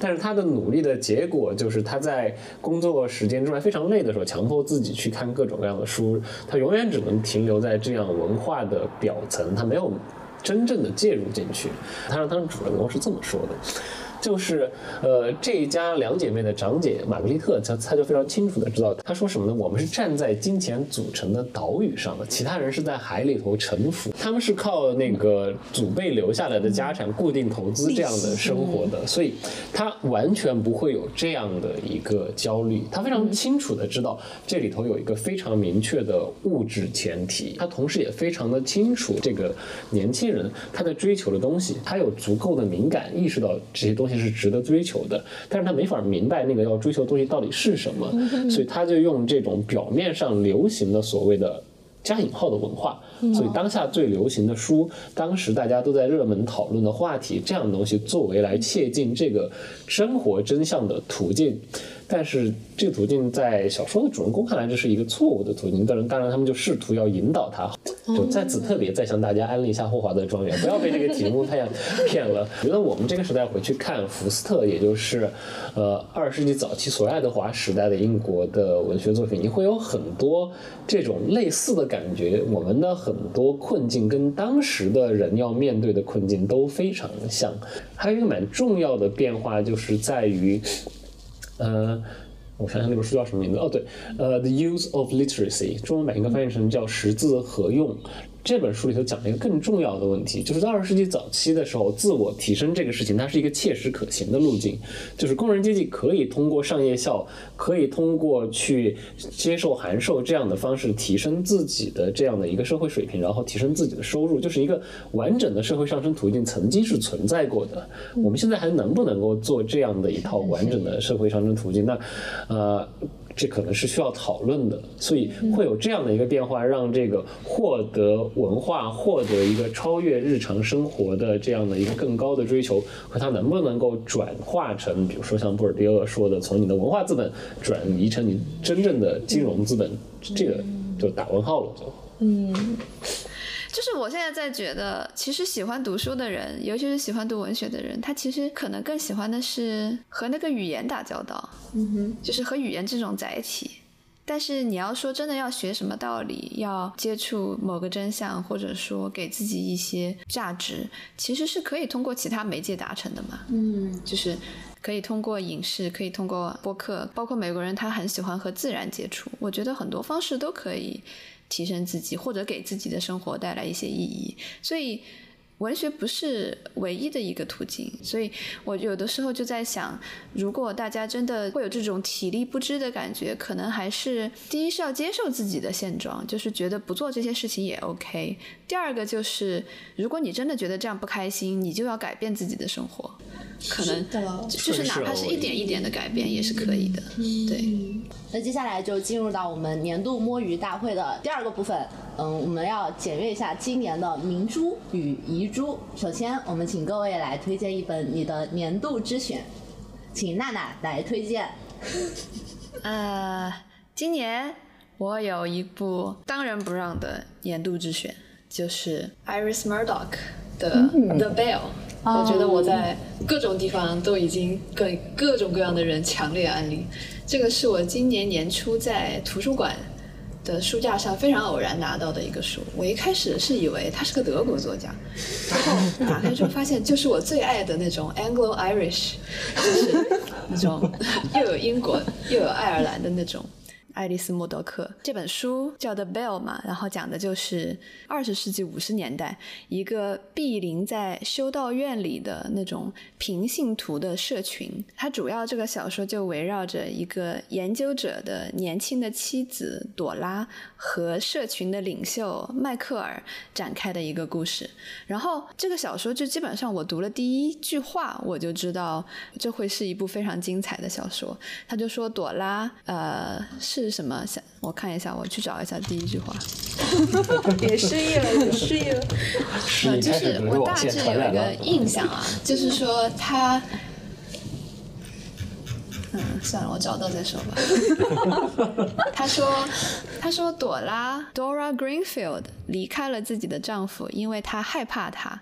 但是他的努力的结果就是他在工作时间之外非常累的时候，强迫自己去看各种各样的书，他永远只能停留在这样文化的表层，他没有真正的介入进去。他让他的主人公是这么说的。就是，呃，这一家两姐妹的长姐玛格丽特，她她就非常清楚的知道，她说什么呢？我们是站在金钱组成的岛屿上的，其他人是在海里头沉浮，他们是靠那个祖辈留下来的家产固定投资这样的生活的，所以她完全不会有这样的一个焦虑。她非常清楚的知道这里头有一个非常明确的物质前提，她同时也非常的清楚这个年轻人他在追求的东西，他有足够的敏感意识到这些东西。是值得追求的，但是他没法明白那个要追求的东西到底是什么，所以他就用这种表面上流行的所谓的加引号的文化，所以当下最流行的书，当时大家都在热门讨论的话题，这样的东西作为来切近这个生活真相的途径。但是这个途径在小说的主人公看来，这是一个错误的途径。当然，当然他们就试图要引导他。就在此特别再向大家安利一下霍华德庄园，不要被这个题目太骗了。觉得我们这个时代回去看福斯特，也就是呃二十世纪早期所爱德华时代的英国的文学作品，你会有很多这种类似的感觉。我们的很多困境跟当时的人要面对的困境都非常像。还有一个蛮重要的变化，就是在于。呃，我想想那本书叫什么名字？哦，对，呃，《The Use of Literacy》，中文版应该翻译成叫“识字何用”。这本书里头讲了一个更重要的问题，就是在二十世纪早期的时候，自我提升这个事情，它是一个切实可行的路径，就是工人阶级可以通过上夜校，可以通过去接受函授这样的方式提升自己的这样的一个社会水平，然后提升自己的收入，就是一个完整的社会上升途径，曾经是存在过的。我们现在还能不能够做这样的一套完整的社会上升途径？那，呃。这可能是需要讨论的，所以会有这样的一个变化，让这个获得文化、获得一个超越日常生活的这样的一个更高的追求，和它能不能够转化成，比如说像布尔迪厄说的，从你的文化资本转移成你真正的金融资本，这个就打问号了，就。嗯。就是我现在在觉得，其实喜欢读书的人，尤其是喜欢读文学的人，他其实可能更喜欢的是和那个语言打交道，嗯哼，就是和语言这种载体。但是你要说真的要学什么道理，要接触某个真相，或者说给自己一些价值，其实是可以通过其他媒介达成的嘛。嗯，就是可以通过影视，可以通过播客，包括美国人他很喜欢和自然接触，我觉得很多方式都可以。提升自己，或者给自己的生活带来一些意义，所以文学不是唯一的一个途径。所以我有的时候就在想，如果大家真的会有这种体力不支的感觉，可能还是第一是要接受自己的现状，就是觉得不做这些事情也 OK。第二个就是，如果你真的觉得这样不开心，你就要改变自己的生活，可能就是哪怕是一点一点的改变也是可以的。对。那接下来就进入到我们年度摸鱼大会的第二个部分。嗯，我们要检阅一下今年的明珠与遗珠。首先，我们请各位来推荐一本你的年度之选，请娜娜来推荐。呃，今年我有一部当仁不让的年度之选。就是 Iris Murdoch 的 The Bell，我觉得我在各种地方都已经跟各种各样的人强烈安利。这个是我今年年初在图书馆的书架上非常偶然拿到的一个书。我一开始是以为他是个德国作家，然后打开之后发现就是我最爱的那种 Anglo Irish，就是那种又有英国又有爱尔兰的那种。爱丽丝·莫多克这本书叫《The Bell》嘛，然后讲的就是二十世纪五十年代一个毗邻在修道院里的那种平信徒的社群。它主要这个小说就围绕着一个研究者的年轻的妻子朵拉和社群的领袖迈克尔展开的一个故事。然后这个小说就基本上我读了第一句话，我就知道这会是一部非常精彩的小说。他就说朵拉呃是。是什么？想我看一下，我去找一下第一句话。也失忆了，也失忆了。嗯，就是我大致有一个印象啊，就是说他，嗯，算了，我找到再说吧。他说，他说朵拉 Dora Greenfield 离开了自己的丈夫，因为她害怕他。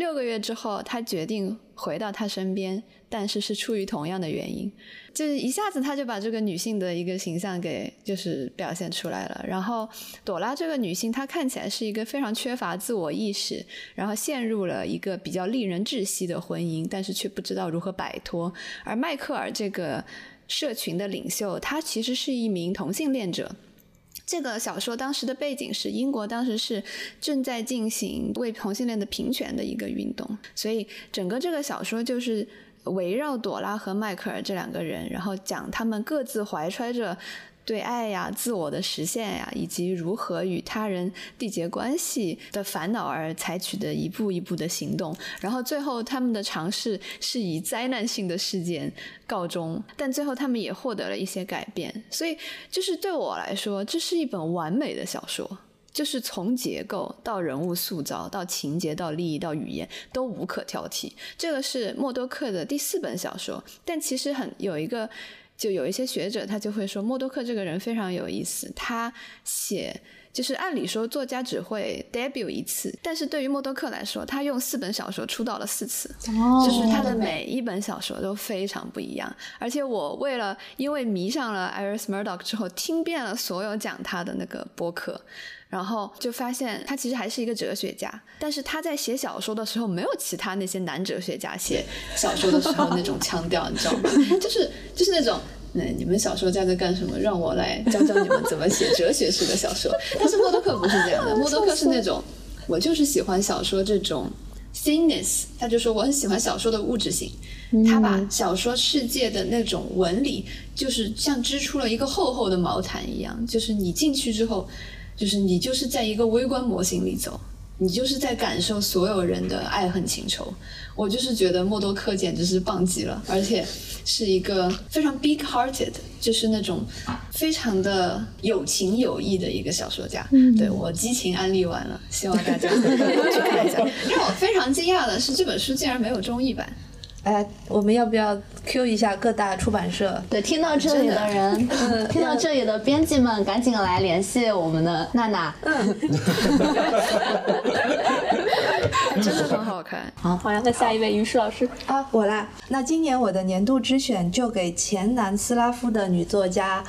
六个月之后，她决定回到他身边，但是是出于同样的原因。就是一下子他就把这个女性的一个形象给就是表现出来了。然后朵拉这个女性，她看起来是一个非常缺乏自我意识，然后陷入了一个比较令人窒息的婚姻，但是却不知道如何摆脱。而迈克尔这个社群的领袖，他其实是一名同性恋者。这个小说当时的背景是英国当时是正在进行为同性恋的平权的一个运动，所以整个这个小说就是。围绕朵拉和迈克尔这两个人，然后讲他们各自怀揣着对爱呀、自我的实现呀，以及如何与他人缔结关系的烦恼而采取的一步一步的行动。然后最后他们的尝试是以灾难性的事件告终，但最后他们也获得了一些改变。所以，就是对我来说，这是一本完美的小说。就是从结构到人物塑造，到情节，到利益，到语言，都无可挑剔。这个是默多克的第四本小说，但其实很有一个，就有一些学者他就会说，默多克这个人非常有意思。他写就是按理说作家只会 debut 一次，但是对于默多克来说，他用四本小说出道了四次，就是他的每一本小说都非常不一样。而且我为了因为迷上了 Iris Murdoch 之后，听遍了所有讲他的那个播客。然后就发现他其实还是一个哲学家，但是他在写小说的时候没有其他那些男哲学家写小说的时候那种腔调，你知道吗？就是就是那种，那你们小说家在干什么？让我来教教你们怎么写哲学式的小说。但是默多克不是这样的，默多克是那种我就是喜欢小说这种 thiness，他就说我很喜欢小说的物质性，他把小说世界的那种纹理，就是像织出了一个厚厚的毛毯一样，就是你进去之后，就是你就是在一个微观模型里走。你就是在感受所有人的爱恨情仇，我就是觉得默多克简直是棒极了，而且是一个非常 big hearted，就是那种非常的有情有义的一个小说家。对我激情安利完了，希望大家去看一下。让我非常惊讶的是，这本书竟然没有中译版。哎，我们要不要 Q 一下各大出版社？对，听到这里的人，听到这里的编辑们，赶紧来联系我们的娜娜。嗯，真的很好看。好，好呀，那下一位于适老师啊，我啦。那今年我的年度之选就给前南斯拉夫的女作家。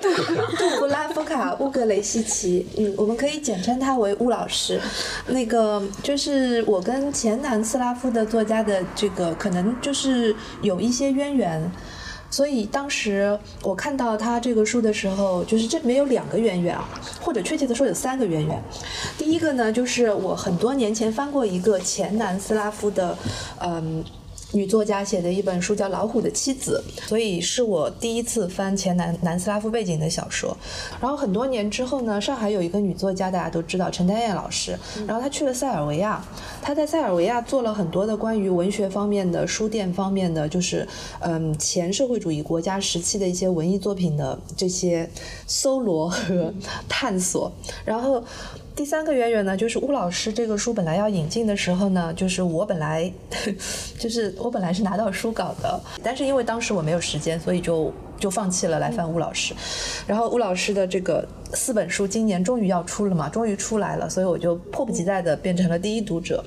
杜 杜布拉夫卡乌格雷西奇，嗯，我们可以简称他为乌老师。那个就是我跟前南斯拉夫的作家的这个可能就是有一些渊源，所以当时我看到他这个书的时候，就是这里面有两个渊源啊，或者确切的说有三个渊源。第一个呢，就是我很多年前翻过一个前南斯拉夫的，嗯。女作家写的一本书叫《老虎的妻子》，所以是我第一次翻前南南斯拉夫背景的小说。然后很多年之后呢，上海有一个女作家，大家都知道陈丹燕老师。然后她去了塞尔维亚，她在塞尔维亚做了很多的关于文学方面的、书店方面的，就是嗯前社会主义国家时期的一些文艺作品的这些搜罗和 探索。然后。第三个渊源呢，就是乌老师这个书本来要引进的时候呢，就是我本来，就是我本来是拿到书稿的，但是因为当时我没有时间，所以就就放弃了来翻乌老师。然后乌老师的这个四本书今年终于要出了嘛，终于出来了，所以我就迫不及待的变成了第一读者。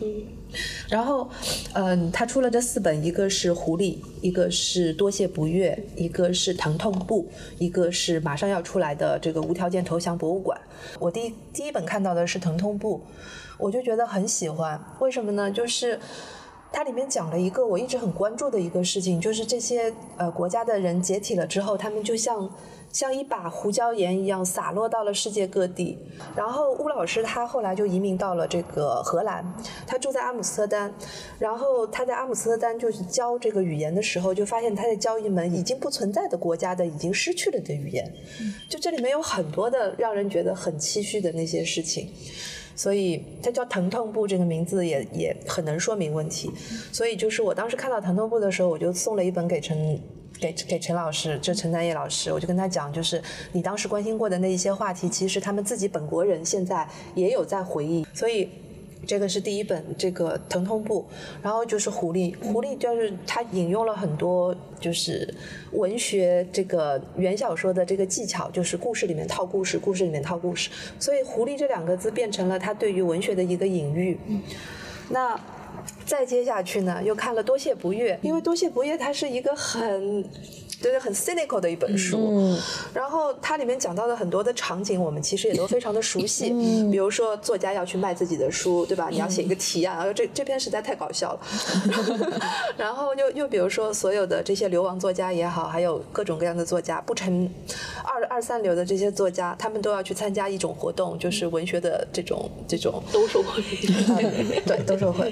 然后，嗯，他出了这四本，一个是《狐狸》，一个是《多谢不悦》，一个是《疼痛部》，一个是马上要出来的这个《无条件投降博物馆》。我第一第一本看到的是《疼痛部》，我就觉得很喜欢。为什么呢？就是它里面讲了一个我一直很关注的一个事情，就是这些呃国家的人解体了之后，他们就像。像一把胡椒盐一样洒落到了世界各地。然后乌老师他后来就移民到了这个荷兰，他住在阿姆斯特丹。然后他在阿姆斯特丹就是教这个语言的时候，就发现他在教一门已经不存在的国家的已经失去了的语言。就这里面有很多的让人觉得很唏嘘的那些事情。所以他叫疼痛部这个名字也也很能说明问题。所以就是我当时看到疼痛部的时候，我就送了一本给陈。给给陈老师，就陈丹叶老师，我就跟他讲，就是你当时关心过的那一些话题，其实他们自己本国人现在也有在回忆。所以这个是第一本这个疼痛部，然后就是狐狸，狐狸就是他引用了很多就是文学这个原小说的这个技巧，就是故事里面套故事，故事里面套故事。所以狐狸这两个字变成了他对于文学的一个隐喻。那。再接下去呢，又看了《多谢不悦》，因为《多谢不悦》它是一个很。就是很 cynical 的一本书，然后它里面讲到的很多的场景，我们其实也都非常的熟悉。比如说作家要去卖自己的书，对吧？你要写一个提案，然后这这篇实在太搞笑了。然后又又比如说所有的这些流亡作家也好，还有各种各样的作家，不成二二三流的这些作家，他们都要去参加一种活动，就是文学的这种这种兜售会。对，兜售会。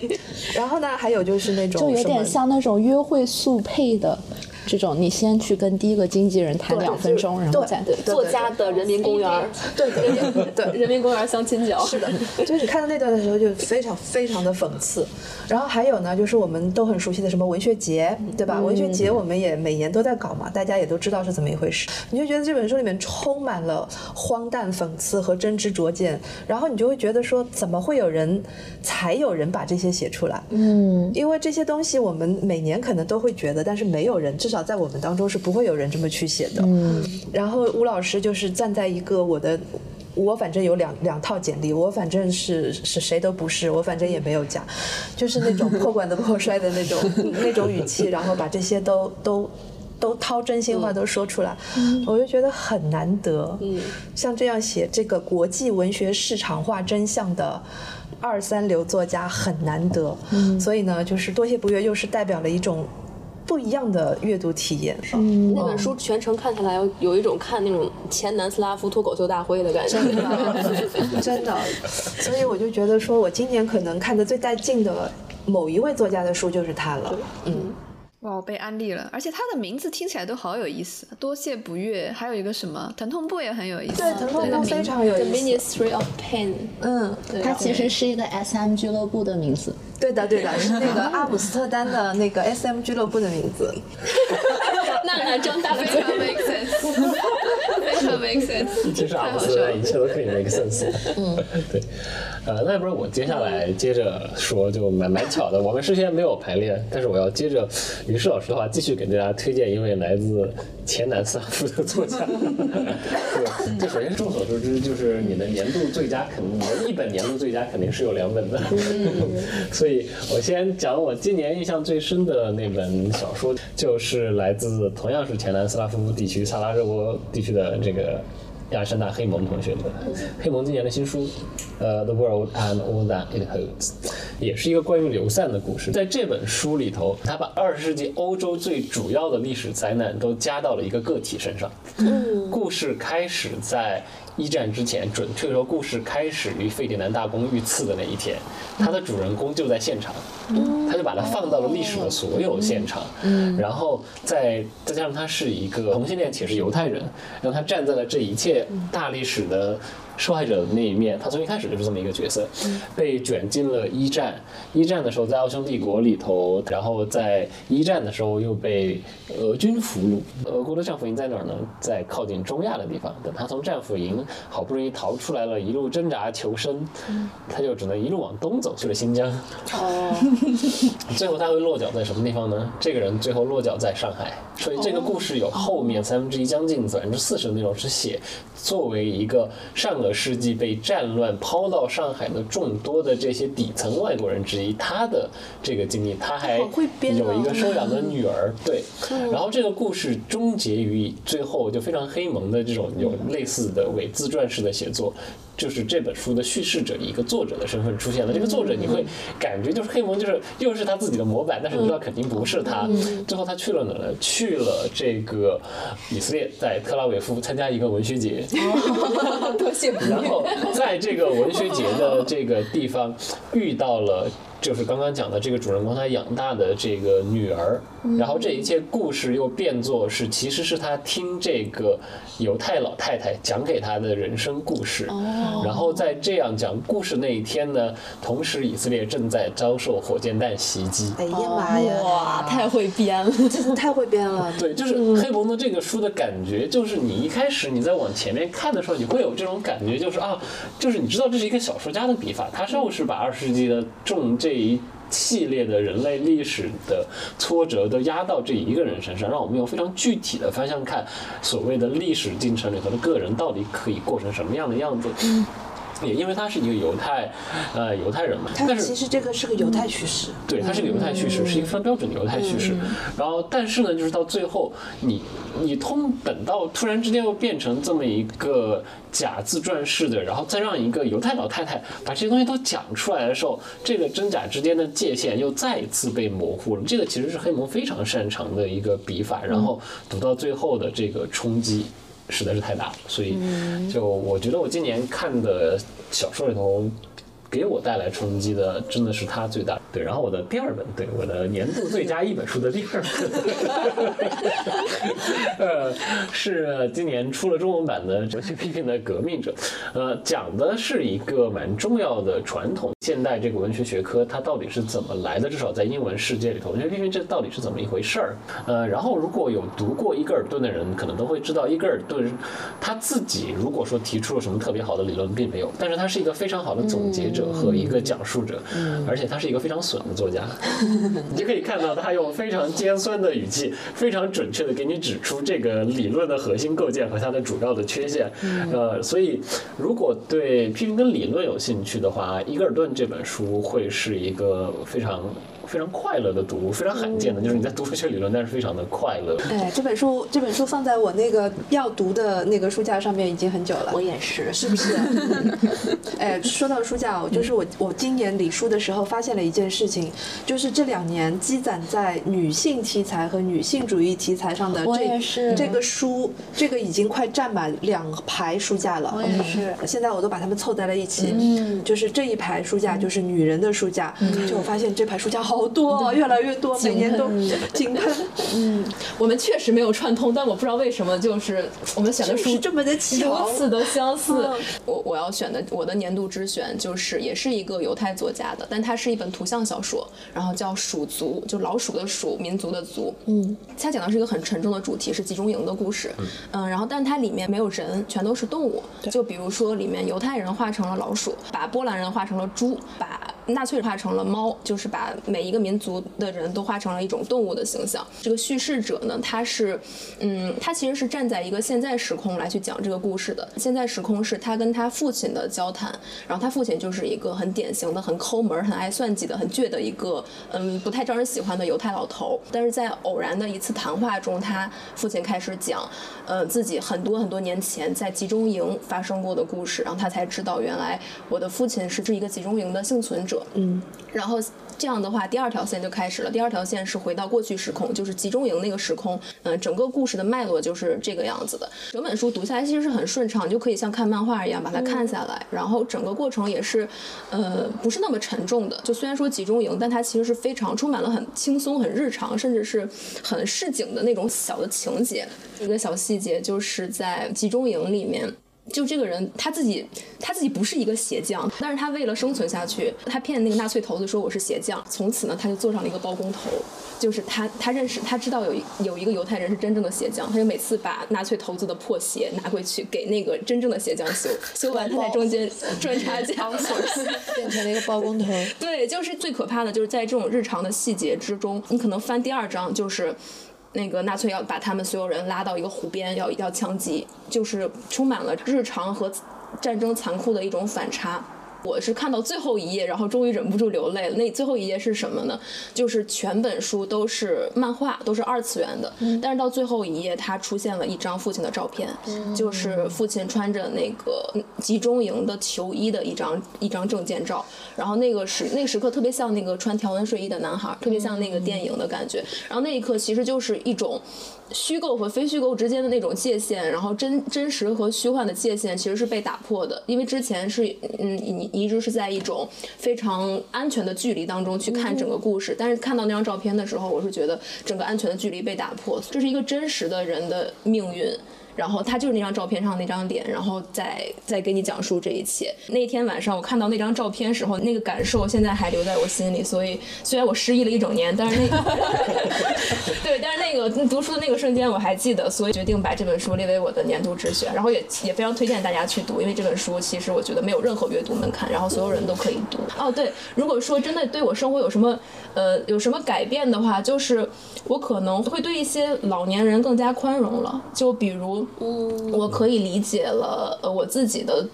然后呢，还有就是那种就有点像那种约会速配的。这种你先去跟第一个经纪人谈两分钟，然后再作家的人民公园，对对对，人民公园相亲角，是的，就是看到那段的时候就非常非常的讽刺。然后还有呢，就是我们都很熟悉的什么文学节，对吧？文学节我们也每年都在搞嘛，大家也都知道是怎么一回事。你就觉得这本书里面充满了荒诞、讽刺和真知灼见，然后你就会觉得说，怎么会有人才有人把这些写出来？嗯，因为这些东西我们每年可能都会觉得，但是没有人，至少在我们当中是不会有人这么去写的。嗯，然后吴老师就是站在一个我的。我反正有两两套简历，我反正是是谁都不是，我反正也没有假，就是那种破罐子破摔的那种 那种语气，然后把这些都都都掏真心话都说出来，我就觉得很难得。嗯，像这样写这个国际文学市场化真相的二三流作家很难得。嗯，所以呢，就是多谢不悦又是代表了一种。不一样的阅读体验。嗯，那本书全程看下来，有有一种看那种前南斯拉夫脱口秀大会的感觉。真的，真的，所以我就觉得说，我今年可能看的最带劲的某一位作家的书就是他了。嗯，哇，我被安利了，而且它的名字听起来都好有意思，多谢不悦，还有一个什么疼痛部也很有意思，对，疼痛部非常有意思 The。Ministry of Pain，嗯，它其实是一个 SM 俱乐部的名字。对的，对的，是那个 阿姆斯特丹的那个 SM 俱乐部的名字。娜娜张大 非常 make sense，非常 make sense，其实阿太好笑了姆斯特丹一。切都可以 make sense。嗯，对，呃，那要不然我接下来接着说，就蛮蛮巧的，我们事先没有排练，但是我要接着于适老师的话，继续给大家推荐一位来自前南斯拉夫的作家。对，就首先众所周知，就是你的年度最佳肯定，你的一本年度最佳肯定是有两本的。所以我先讲我今年印象最深的那本小说，就是来自同样是前南斯拉夫地区萨拉热窝地区的这个亚历山大·黑蒙同学的黑蒙今年的新书，呃，《The World and All That It Holds》，也是一个关于流散的故事。在这本书里头，他把二十世纪欧洲最主要的历史灾难都加到了一个个体身上。故事开始在一战之前，准确说，故事开始于费迪南大公遇刺的那一天，他的主人公就在现场，他就把它放到了历史的所有现场，然后再再加上他是一个同性恋且是犹太人，让他站在了这一切大历史的。受害者的那一面，他从一开始就是这么一个角色，被卷进了一战。一战的时候在奥匈帝国里头，然后在一战的时候又被俄军俘虏。俄国的战俘营在哪儿呢？在靠近中亚的地方。等他从战俘营好不容易逃出来了，一路挣扎求生，他就只能一路往东走去了新疆。哦 最后他会落脚在什么地方呢？这个人最后落脚在上海。所以这个故事有后面三分之一，将近百分之四十的内容是写作为一个上个世纪被战乱抛到上海的众多的这些底层外国人之一，他的这个经历，他还有一个收养的女儿，对。然后这个故事终结于最后就非常黑蒙的这种有类似的伪自传式的写作。就是这本书的叙事者一个作者的身份出现了。这个作者你会感觉就是黑蒙，就是又是他自己的模板，但是你知道肯定不是他。最后他去了哪儿呢？去了这个以色列，在特拉维夫参加一个文学节。多谢不然后在这个文学节的这个地方遇到了。就是刚刚讲的这个主人公他养大的这个女儿，然后这一切故事又变作是其实是他听这个犹太老太太讲给他的人生故事，然后在这样讲故事那一天呢，同时以色列正在遭受火箭弹袭击，哎呀妈呀！哇，太会编了。真的太会编了。对，就是黑伯的这个书的感觉，就是你一开始你在往前面看的时候，你会有这种感觉，就是啊，就是你知道这是一个小说家的笔法，他就是把二十世纪的重这这一。系列的人类历史的挫折都压到这一个人身上，让我们用非常具体的方向看所谓的历史进程里头的个人到底可以过成什么样的样子。也因为他是一个犹太，呃，犹太人嘛，它但是其实这个是个犹太叙事，对，它是个犹太叙事，是一个非常标准的犹太叙事。然后，但是呢，就是到最后，你你通等到突然之间又变成这么一个假自传式的，然后再让一个犹太老太太把这些东西都讲出来的时候，这个真假之间的界限又再一次被模糊了。这个其实是黑蒙非常擅长的一个笔法，然后读到最后的这个冲击。实在是太大了，所以就我觉得我今年看的小说里头，给我带来冲击的真的是他最大。对，然后我的第二本，对我的年度最佳一本书的第二本，呃，是今年出了中文版的《哲学批评的革命者》，呃，讲的是一个蛮重要的传统现代这个文学学科它到底是怎么来的，至少在英文世界里头，文学批评这到底是怎么一回事儿？呃，然后如果有读过伊格尔顿的人，可能都会知道伊格尔顿他自己如果说提出了什么特别好的理论，并没有，但是他是一个非常好的总结者和一个讲述者，而且他是一个非常损的作家，你就可以看到他用非常尖酸的语气，非常准确的给你指出这个理论的核心构建和它的主要的缺陷。呃，所以如果对批评跟理论有兴趣的话，伊格尔顿这本书会是一个非常。非常快乐的读物，非常罕见的，就是你在读数学理论，但是非常的快乐。哎，这本书这本书放在我那个要读的那个书架上面已经很久了。我也是，是不是？哎，说到书架，就是我我今年理书的时候发现了一件事情，就是这两年积攒在女性题材和女性主义题材上的这这个书，这个已经快占满两排书架了。我也是现在我都把它们凑在了一起，嗯，就是这一排书架就是女人的书架，就我发现这排书架好多，越来越多，每年都井喷，我们确实没有串通，但我不知道为什么，就是我们选的书是这么的巧如。此的相似嗯。我我要选的我的年度之选就是也是一个犹太作家的，但它是一本图像小说，然后叫《鼠族》，就老鼠的鼠，民族的族。嗯，它讲的是一个很沉重的主题，是集中营的故事。嗯，然后但它里面没有人，全都是动物。就比如说里面犹太人画成了老鼠，把波兰人画成了猪，把纳粹画成了猫，就是把每一一个民族的人都画成了一种动物的形象。这个叙事者呢，他是，嗯，他其实是站在一个现在时空来去讲这个故事的。现在时空是他跟他父亲的交谈，然后他父亲就是一个很典型的、很抠门、很爱算计的、很倔的一个，嗯，不太招人喜欢的犹太老头。但是在偶然的一次谈话中，他父亲开始讲，呃，自己很多很多年前在集中营发生过的故事，然后他才知道原来我的父亲是这一个集中营的幸存者。嗯，然后这样的话，第二条线就开始了。第二条线是回到过去时空，就是集中营那个时空。嗯、整个故事的脉络就是这个样子的。整本书读下来其实是很顺畅，你就可以像看漫画一样把它看下来。然后整个过程也是，呃，不是那么沉重的。就虽然说集中营，但它其实是非常充满了很轻松、很日常，甚至是很市井的那种小的情节。一个小细节就是在集中营里面。就这个人他自己，他自己不是一个鞋匠，但是他为了生存下去，他骗那个纳粹头子说我是鞋匠，从此呢他就做上了一个包工头，就是他他认识他知道有一有一个犹太人是真正的鞋匠，他就每次把纳粹头子的破鞋拿回去给那个真正的鞋匠修，修完他在中间赚差价。变成了一个包工头。对，就是最可怕的就是在这种日常的细节之中，你可能翻第二章就是。那个纳粹要把他们所有人拉到一个湖边，要要枪击，就是充满了日常和战争残酷的一种反差。我是看到最后一页，然后终于忍不住流泪了。那最后一页是什么呢？就是全本书都是漫画，都是二次元的，但是到最后一页，它出现了一张父亲的照片，就是父亲穿着那个集中营的球衣的一张一张证件照。然后那个时那个时刻特别像那个穿条纹睡衣的男孩，特别像那个电影的感觉。然后那一刻其实就是一种。虚构和非虚构之间的那种界限，然后真真实和虚幻的界限其实是被打破的，因为之前是嗯你一直是在一种非常安全的距离当中去看整个故事，但是看到那张照片的时候，我是觉得整个安全的距离被打破，这是一个真实的人的命运。然后他就是那张照片上那张脸，然后再再给你讲述这一切。那天晚上我看到那张照片时候，那个感受现在还留在我心里。所以虽然我失忆了一整年，但是那个 对，但是那个读书的那个瞬间我还记得，所以决定把这本书列为我的年度之选。然后也也非常推荐大家去读，因为这本书其实我觉得没有任何阅读门槛，然后所有人都可以读。哦，对，如果说真的对我生活有什么呃有什么改变的话，就是我可能会对一些老年人更加宽容了。就比如，我可以理解了呃我自己的。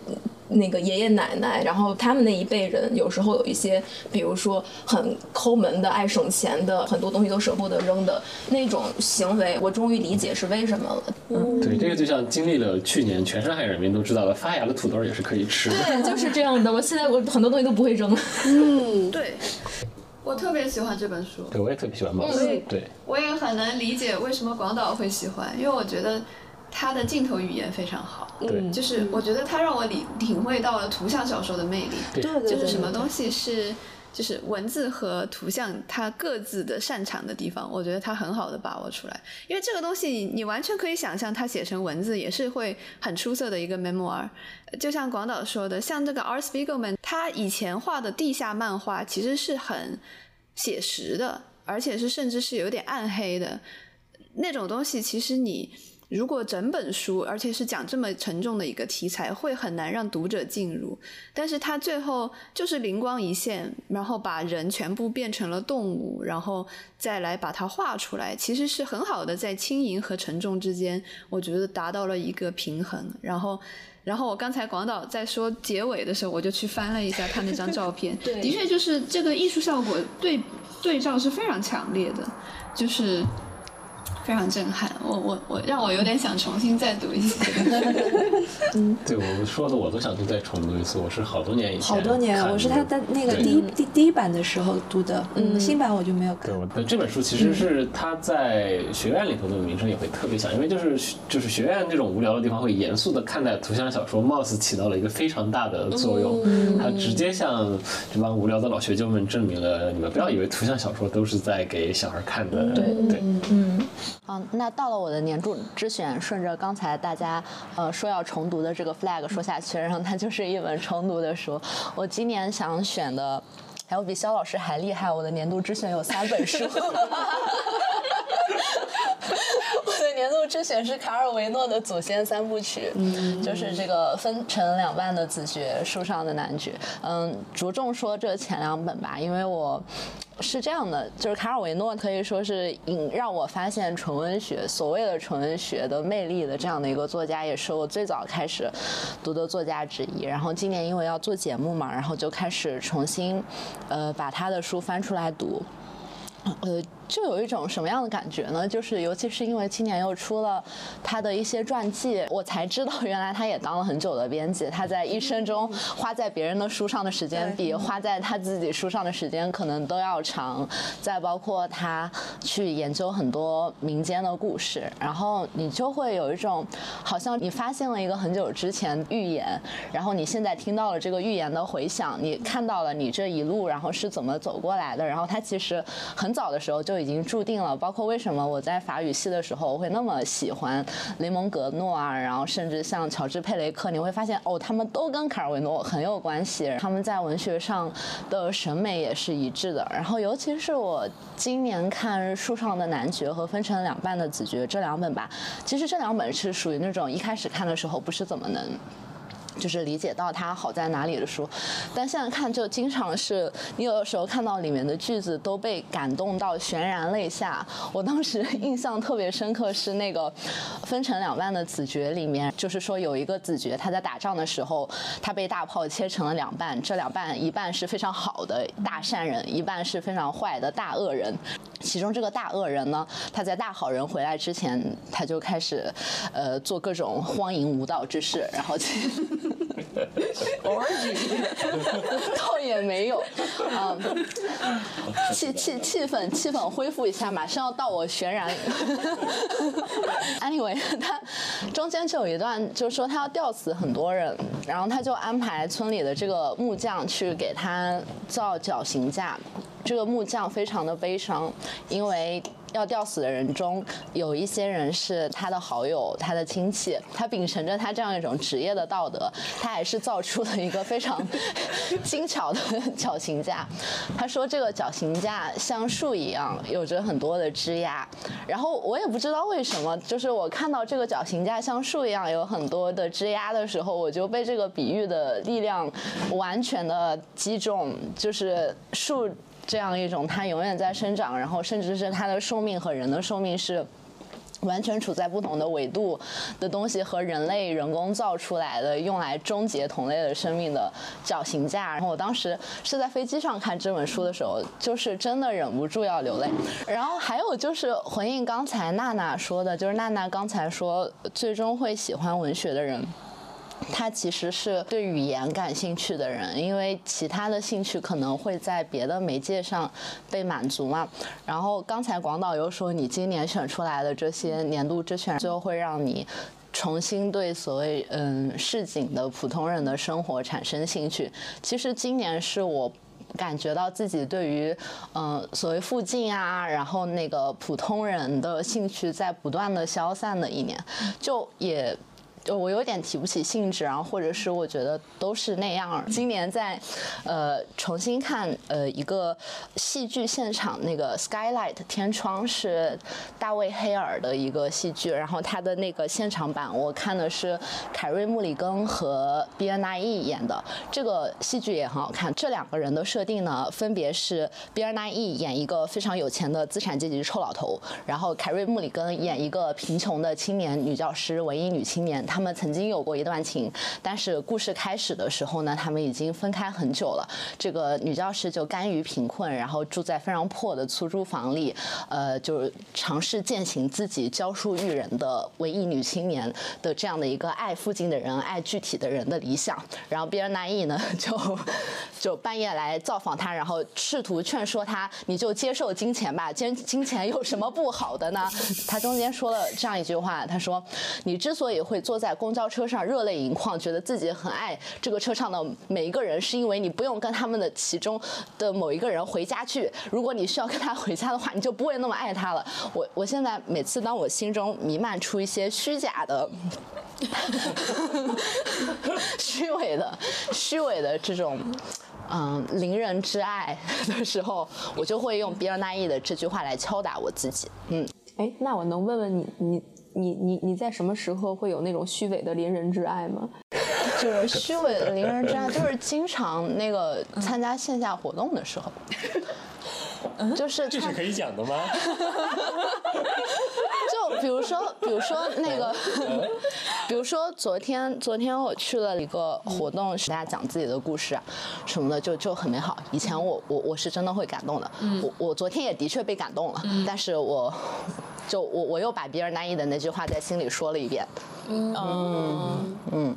那个爷爷奶奶，然后他们那一辈人有时候有一些，比如说很抠门的、爱省钱的，很多东西都舍不得扔的那种行为，我终于理解是为什么了。嗯，对，这个就像经历了去年全上海人民都知道了，发芽的土豆也是可以吃的。对，就是这样的。我现在我很多东西都不会扔。嗯，对，我特别喜欢这本书，对，我也特别喜欢猫。嗯对，我也很能理解为什么广岛会喜欢，因为我觉得他的镜头语言非常好。对就是我觉得他让我领领会到了图像小说的魅力，对对对，就是什么东西是。就是文字和图像，它各自的擅长的地方，我觉得它很好的把握出来。因为这个东西你，你完全可以想象，它写成文字也是会很出色的一个 memoir。就像广岛说的，像这个 R. Spiegelman，他以前画的地下漫画其实是很写实的，而且是甚至是有点暗黑的那种东西。其实你如果整本书，而且是讲这么沉重的一个题材，会很难让读者进入。但是他最后就是灵光一现，然后把人全部变成了动物，然后再来把它画出来，其实是很好的在轻盈和沉重之间，我觉得达到了一个平衡。然后，然后我刚才广岛在说结尾的时候，我就去翻了一下他那张照片，对的确就是这个艺术效果对。对照是非常强烈的，就是非常震撼。我我我让我有点想重新再读一次。对我说的我都想去再重读一次。我是好多年以前好多年，我是他在那个第一第第一版的时候读的，嗯，新版我就没有看对，。我呃，这本书其实是他在学院里头的名声也会特别响，因为就是就是学院这种无聊的地方会严肃的看待图像小说，貌似起到了一个非常大的作用。他直接向这帮无聊的老学究们证明了，你们不要以为图像小说都是在给小孩看的。对对，嗯，那到了我的年度之选，顺着刚才大家呃说要重读的这个 flag 说下去，然后它就是一本重读的书。我今年想选的，还有比肖老师还厉害，我的年度之选有三本书。我的年度之选是卡尔维诺的《祖先三部曲》，就是这个分成两半的子爵，书上的男爵。嗯，着重说这前两本吧，因为我是这样的，就是卡尔维诺可以说是引让我发现纯文学所谓的纯文学的魅力的这样的一个作家，也是我最早开始读的作家之一。然后今年因为要做节目嘛，然后就开始重新呃把他的书翻出来读。呃，就有一种什么样的感觉呢？就是尤其是因为今年又出了他的一些传记，我才知道原来他也当了很久的编辑。他在一生中花在别人的书上的时间，比花在他自己书上的时间可能都要长。再包括他去研究很多民间的故事，然后你就会有一种好像你发现了一个很久之前预言，然后你现在听到了这个预言的回响，你看到了你这一路然后是怎么走过来的，然后他其实很早的时候就就已经注定了。包括为什么我在法语系的时候会那么喜欢雷蒙格诺啊，然后甚至像乔治佩雷克，你会发现哦，他们都跟卡尔维诺很有关系，他们在文学上的审美也是一致的。然后尤其是我今年看《树上的男爵》和《分成两半的子爵》这两本吧，其实这两本是属于那种一开始看的时候不是怎么能。就是理解到它好在哪里的书，但现在看就经常是你有的时候看到里面的句子都被感动到潸然泪下。我当时 印象特别深刻是那个分成两半的子爵里面，就是说有一个子爵他在打仗的时候，他被大炮切成了两半，这两半一半是非常好的大善人，一半是非常坏的大恶人。其中这个大恶人呢，他在大好人回来之前，他就开始呃做各种荒淫无道之事，然后。倒也没有，啊、气气气氛气氛恢复一下，马上要到我渲染。anyway，他中间就有一段，就是说他要吊死很多人，然后他就安排村里的这个木匠去给他造绞刑架。这个木匠非常的悲伤，因为要吊死的人中有一些人是他的好友、他的亲戚，他秉承着他这样一种职业的道德，他还是造出了一个非常精巧的绞刑架。他说这个绞刑架像树一样，有着很多的枝桠。然后我也不知道为什么，就是我看到这个绞刑架像树一样有很多的枝桠的时候，我就被这个比喻的力量完全的击中，就是树。这样一种它永远在生长，然后甚至是它的寿命和人的寿命是完全处在不同的纬度的东西，和人类人工造出来的用来终结同类的生命的绞刑架。然后我当时是在飞机上看这本书的时候，就是真的忍不住要流泪。然后还有就是回应刚才娜娜说的，就是娜娜刚才说最终会喜欢文学的人。他其实是对语言感兴趣的人，因为其他的兴趣可能会在别的媒介上被满足嘛。然后刚才广导又说，你今年选出来的这些年度之选，最后会让你重新对所谓嗯市井的普通人的生活产生兴趣。其实今年是我。感觉到自己对于，嗯，所谓附近啊，然后那个普通人的兴趣在不断的消散的一年，就也。就我有点提不起兴致，然后或者是我觉得都是那样。今年在，呃，重新看呃一个戏剧现场，那个 Skylight 天窗是大卫黑尔的一个戏剧，然后他的那个现场版我看的是凯瑞穆里根和 B N I E 演的，这个戏剧也很好看。这两个人的设定呢，分别是 B N I E 演一个非常有钱的资产阶级臭老头，然后凯瑞穆里根演一个贫穷的青年女教师，文艺女青年。他他们曾经有过一段情，但是故事开始的时候呢，他们已经分开很久了。这个女教师就甘于贫困，然后住在非常破的出租房里，呃，就是尝试践行自己教书育人的文艺女青年的这样的一个爱附近的人、爱具体的人的理想。然后比尔奈义呢，就就半夜来造访他，然后试图劝说他，你就接受金钱吧，金金钱有什么不好的呢？他中间说了这样一句话，他说：“你之所以会坐在在公交车上热泪盈眶，觉得自己很爱这个车上的每一个人，是因为你不用跟他们的其中的某一个人回家去。如果你需要跟他回家的话，你就不会那么爱他了。”我我现在每次当我心中弥漫出一些虚假的。虚伪的、虚伪的这种，嗯，邻人之爱的时候，我就会用比尔奈伊的这句话来敲打我自己。嗯，哎，那我能问问你，你你你你在什么时候会有那种虚伪的邻人之爱吗？就是虚伪的邻人之爱，就是经常那个参加线下活动的时候，就是这是可以讲的吗？就比如说，比如说那个，比如说昨天，昨天我去了一个活动，是大家讲自己的故事啊什么的，就就很美好。以前我我我是真的会感动的，我我昨天也的确被感动了，但是我就我我又把比尔奈义的那句话在心里说了一遍，嗯嗯。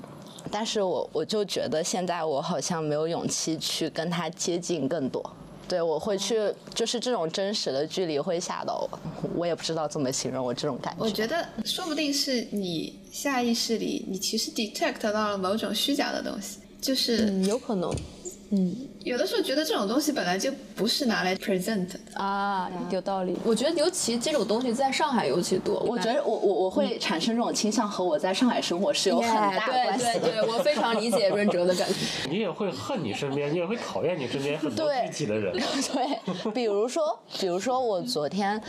但是我我就觉得现在我好像没有勇气去跟他接近更多，对我会去就是这种真实的距离会吓到我，我也不知道怎么形容我这种感觉。我觉得说不定是你下意识里，你其实 detect 到了某种虚假的东西，就是嗯，有可能。嗯有的时候觉得这种东西本来就不是拿来 present 的。啊，有道理。我觉得尤其这种东西在上海尤其多。我觉得我我我会产生这种倾向和我在上海生活是有很大关系的。对对对，我非常理解润哲的感觉。你也会恨你身边，你也会讨厌你身边很多对具体的人。对，比如说，比如说我昨天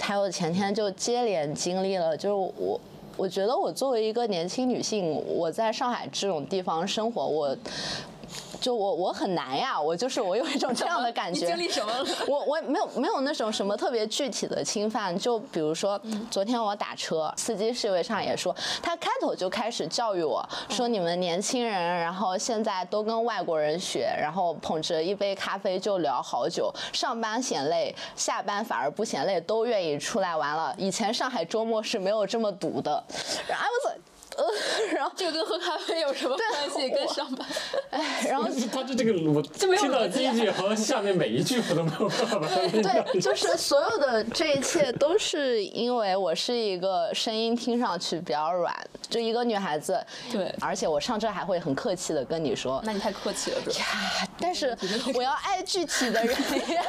还有前天就接连经历了，就是我。我觉得我作为一个年轻女性，我在上海这种地方生活，我就我我很难呀，我就是我有一种这样的感觉。你经历什么了？我我没有没有那种什么特别具体的侵犯，就比如说昨天我打车，司机是一位上也说，他开头就开始教育我说你们年轻人，然后现在都跟外国人学，然后捧着一杯咖啡就聊好久，上班嫌累，下班反而不嫌累，都愿意出来玩了。以前上海周末是没有这么堵的，然后 was like，呃，然后这个跟喝咖啡有什么关系？跟上班？哎，然后 他就这个我听到第一句和下面每一句我都没有办法对，就是所有的这一切都是因为我是一个声音听上去比较软，就一个女孩子。对而且我上这还会很客气的跟你说，那你太客气了，对。呀，但是我要爱具体的人呀。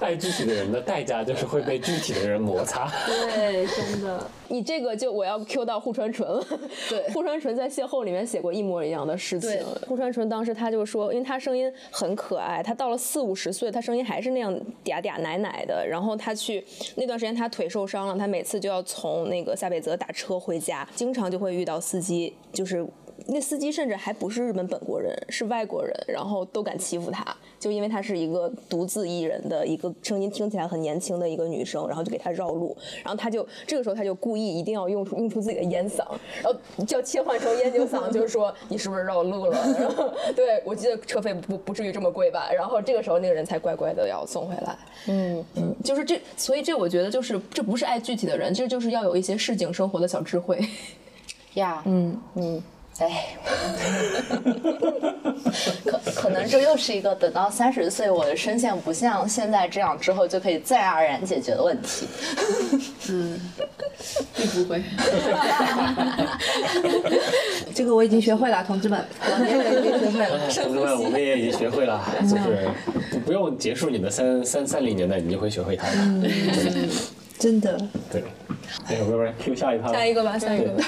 爱具体的人的代价就是会被具体的人摩擦。对，真的。你这个就我要 Q 到户川纯了。对户川纯在邂逅里面写过一模一样的事情对。户川纯当时他就说，因为他声音很可爱，他到了四五十岁，他声音还是那样嗲嗲奶奶的。然后他去那段时间他腿受伤了，他每次就要从那个下北泽打车回家，经常就会遇到司机，就是。那司机甚至还不是日本本国人，是外国人，然后都敢欺负他，就因为她是一个独自一人的一个声音听起来很年轻的一个女生，然后就给她绕路，然后他就这个时候他就故意一定要用出用出自己的烟嗓，然后就要切换成烟酒嗓，就是说你是不是绕路了？然后对我记得车费不不至于这么贵吧？然后这个时候那个人才乖乖的要送回来。嗯，嗯，就是这，所以这我觉得就是这不是爱具体的人，这就是要有一些市井生活的小智慧。呀，嗯嗯，哎，可可能这又是一个等到三十岁，我的声线不像现在这样之后就可以自然而然解决的问题。嗯，并不会。这个我已经学会了，同志们，老年人已经学会了。同志们，我们也已经学会了，就是不不用结束你的三三三零年代，你就会学会它了。真的，对，哎，不是不是，Q 下一趴。下一个吧，下一个吧。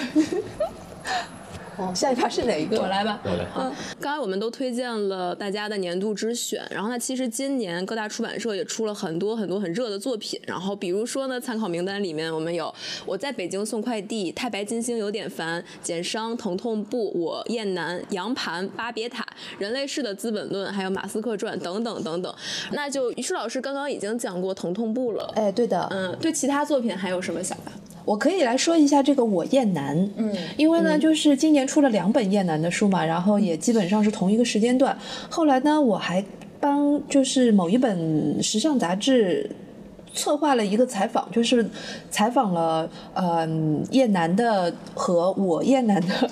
下一趴是哪一个？我来吧。我来。嗯，刚才我们都推荐了大家的年度之选，然后呢，其实今年各大出版社也出了很多很多很热的作品，然后比如说呢，参考名单里面我们有我在北京送快递、太白金星有点烦、简伤、疼痛部、我燕南、羊盘、巴别塔、人类式的资本论，还有马斯克传等等等等。那就于舒老师刚刚已经讲过疼痛部了，哎，对的，嗯，对其他作品还有什么想法？我可以来说一下这个《我厌男》，嗯，因为呢，就是今年出了两本厌男的书嘛，然后也基本上是同一个时间段。后来呢，我还帮就是某一本时尚杂志。策划了一个采访，就是采访了呃叶楠的和我叶楠的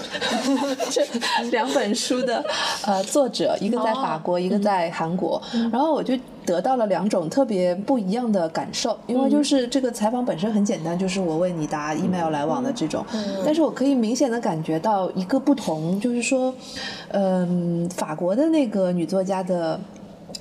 这两本书的呃作者，一个在法国，一个在韩国。然后我就得到了两种特别不一样的感受，因为就是这个采访本身很简单，就是我问你答，email 来往的这种。但是我可以明显的感觉到一个不同，就是说，嗯，法国的那个女作家的。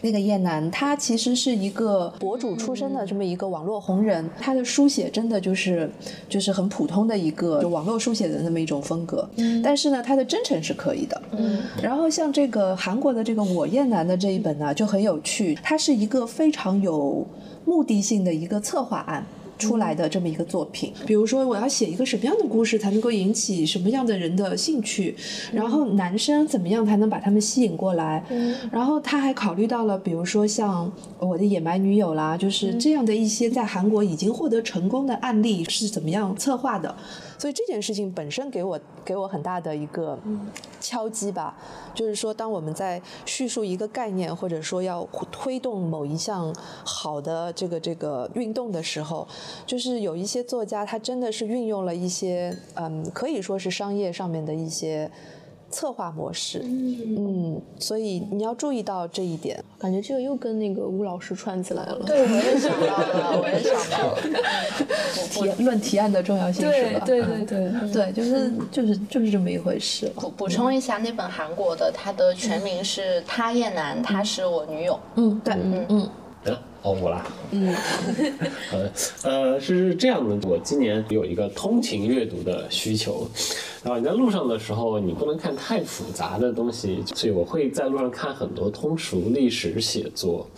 那个叶楠，他其实是一个博主出身的这么一个网络红人，他的书写真的就是就是很普通的一个就网络书写的那么一种风格，但是呢，他的真诚是可以的。嗯，然后像这个韩国的这个我叶楠的这一本呢，就很有趣，它是一个非常有目的性的一个策划案。出来的这么一个作品，比如说我要写一个什么样的故事才能够引起什么样的人的兴趣，然后男生怎么样才能把他们吸引过来，然后他还考虑到了，比如说像我的野蛮女友啦，就是这样的一些在韩国已经获得成功的案例是怎么样策划的。所以这件事情本身给我给我很大的一个敲击吧，就是说，当我们在叙述一个概念，或者说要推动某一项好的这个这个运动的时候，就是有一些作家他真的是运用了一些嗯，可以说是商业上面的一些。策划模式，嗯，所以你要注意到这一点。感觉这个又跟那个吴老师串起来了。对，我也想到了，我也想到了。提 论提案的重要性是吧？对对对对对，就是就是就是这么一回事。补补充一下，那本韩国的，它的全名是《他厌男，他是我女友》。嗯，对，嗯嗯。哦，我啦，嗯，呃呃，是这样的，我今年有一个通勤阅读的需求，然后你在路上的时候，你不能看太复杂的东西，所以我会在路上看很多通俗历史写作，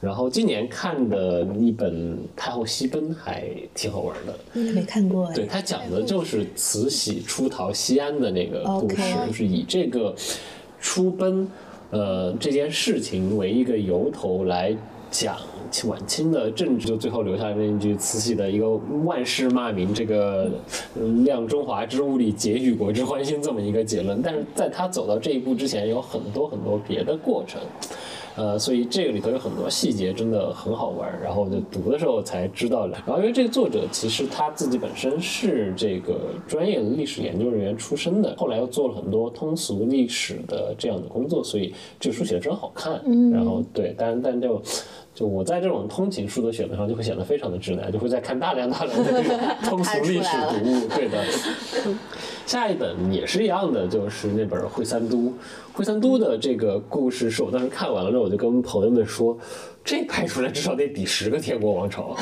然后今年看的一本《太后西奔》还挺好玩的，没看过，对，它讲的就是慈禧出逃西安的那个故事，就是以这个出奔呃这件事情为一个由头来。讲晚清的政治，就最后留下来那一句慈禧的一个万世骂名，这个量中华之物力，解与国之欢心这么一个结论。但是在他走到这一步之前，有很多很多别的过程。呃，所以这个里头有很多细节，真的很好玩。然后就读的时候才知道了。然后因为这个作者其实他自己本身是这个专业的历史研究人员出身的，后来又做了很多通俗历史的这样的工作，所以这个书写的真好看。嗯。然后对，但但就就我在这种通勤书的选择上就会显得非常的直男，就会在看大量大量的这个 通俗历史读物。对的。下一本也是一样的，就是那本《惠三都》。惠三都的这个故事是我当时看完了之后，我就跟朋友们说，这拍出来至少得抵十个天国王朝。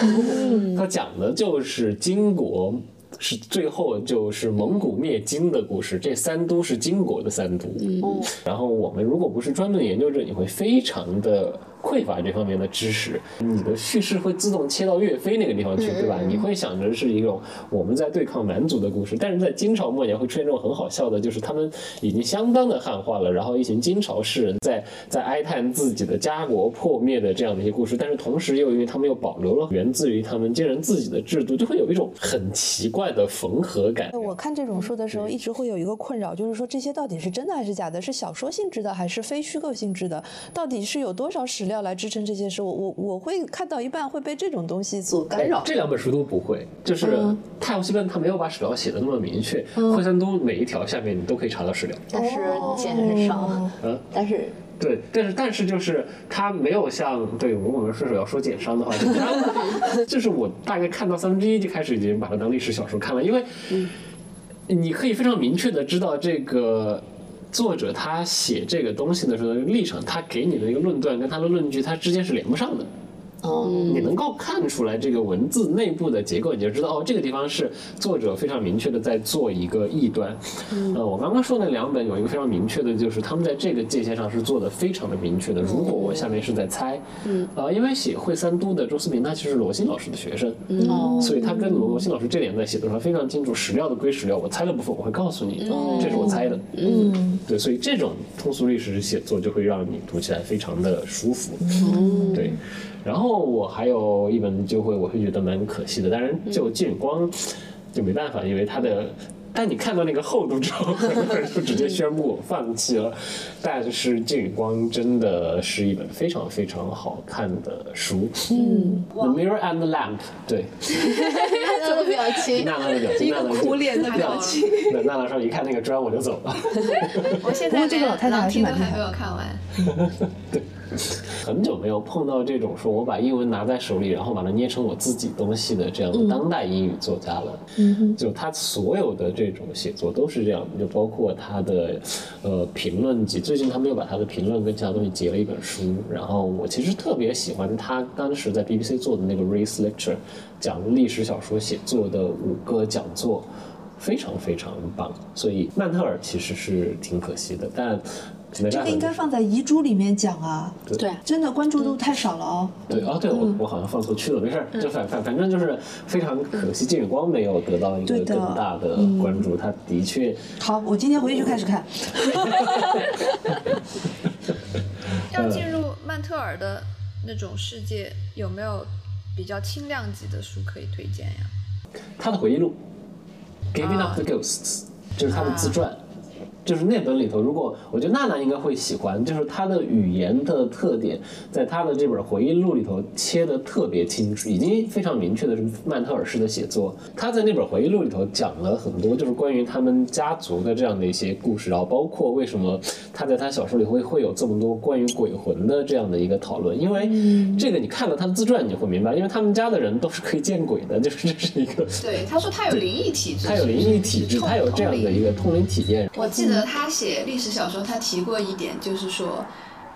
它讲的就是金国是最后就是蒙古灭金的故事，这三都是金国的三都。然后我们如果不是专门研究者，你会非常的。匮乏这方面的知识，你的叙事会自动切到岳飞那个地方去，对吧？你会想着是一种我们在对抗蛮族的故事，但是在金朝末年会出现这种很好笑的，就是他们已经相当的汉化了，然后一群金朝士人在在哀叹自己的家国破灭的这样的一些故事，但是同时又因为他们又保留了源自于他们金人自己的制度，就会有一种很奇怪的缝合感。我看这种书的时候，一直会有一个困扰，就是说这些到底是真的还是假的？是小说性质的还是非虚构性质的？到底是有多少史料？要来支撑这件事，我我我会看到一半会被这种东西所干扰。这两本书都不会，就是《太阳系论》它没有把史料写的那么明确，《惠三东》每一条下面你都可以查到史料，但是简很少。嗯，但是对，但是但是就是他没有像对如果我们顺手要说减伤的话，就是我大概看到三分之一就开始已经把它当历史小说看了，因为你可以非常明确的知道这个。作者他写这个东西的时候的历程，他给你的一个论断跟他的论据，他之间是连不上的。哦，你能够看出来这个文字内部的结构，你就知道哦，这个地方是作者非常明确的在做一个异端。呃，我刚刚说那两本有一个非常明确的，就是他们在这个界限上是做的非常的明确的。如果我下面是在猜，嗯，呃，因为写惠三都的周思明，他其实是罗新老师的学生，哦，所以他跟罗新老师这点在写作上非常清楚，史料的归史料，我猜的部分我会告诉你，这是我猜的，嗯，对，所以这种通俗历史写作就会让你读起来非常的舒服，对。然后我还有一本就会我会觉得蛮可惜的，当然就金远光，就没办法，因为它的。但你看到那个厚度之后，就直接宣布放弃了。但是《金宇光》真的是一本非常非常好看的书。嗯，《The Mirror and the Lamp》对。娜娜的表情，娜娜的表情，一个苦脸的表情。那娜娜说：“一看那个砖，我就走了。”我现在这个老题都还没有看完。对。很久没有碰到这种说我把英文拿在手里，然后把它捏成我自己东西的这样的当代英语作家了。嗯就他所有的这种写作都是这样，就包括他的呃评论集。最近他们又把他的评论跟其他东西结了一本书。然后我其实特别喜欢他当时在 BBC 做的那个 Race Lecture，讲历史小说写作的五个讲座，非常非常棒。所以曼特尔其实是挺可惜的，但。这个应该放在遗珠里面讲啊，对，真的关注度太少了哦。对哦，对我我好像放错区了，没事儿，就反反反正就是非常可惜，金宇光没有得到一个更大的关注，他的确。好，我今天回去就开始看。要进入曼特尔的那种世界，有没有比较轻量级的书可以推荐呀？他的回忆录《Giving Up the Ghosts》就是他的自传。就是那本里头，如果我觉得娜娜应该会喜欢，就是她的语言的特点，在她的这本回忆录里头切的特别清楚，已经非常明确的是曼特尔式的写作。她在那本回忆录里头讲了很多，就是关于他们家族的这样的一些故事，然后包括为什么她在她小说里会会有这么多关于鬼魂的这样的一个讨论。因为这个你看了她的自传，你就会明白，因为他们家的人都是可以见鬼的，就是这是一个。对，他说他有灵异体质，他有灵异体质，他有这样的一个通灵体验。我记得。他写历史小说，他提过一点，就是说，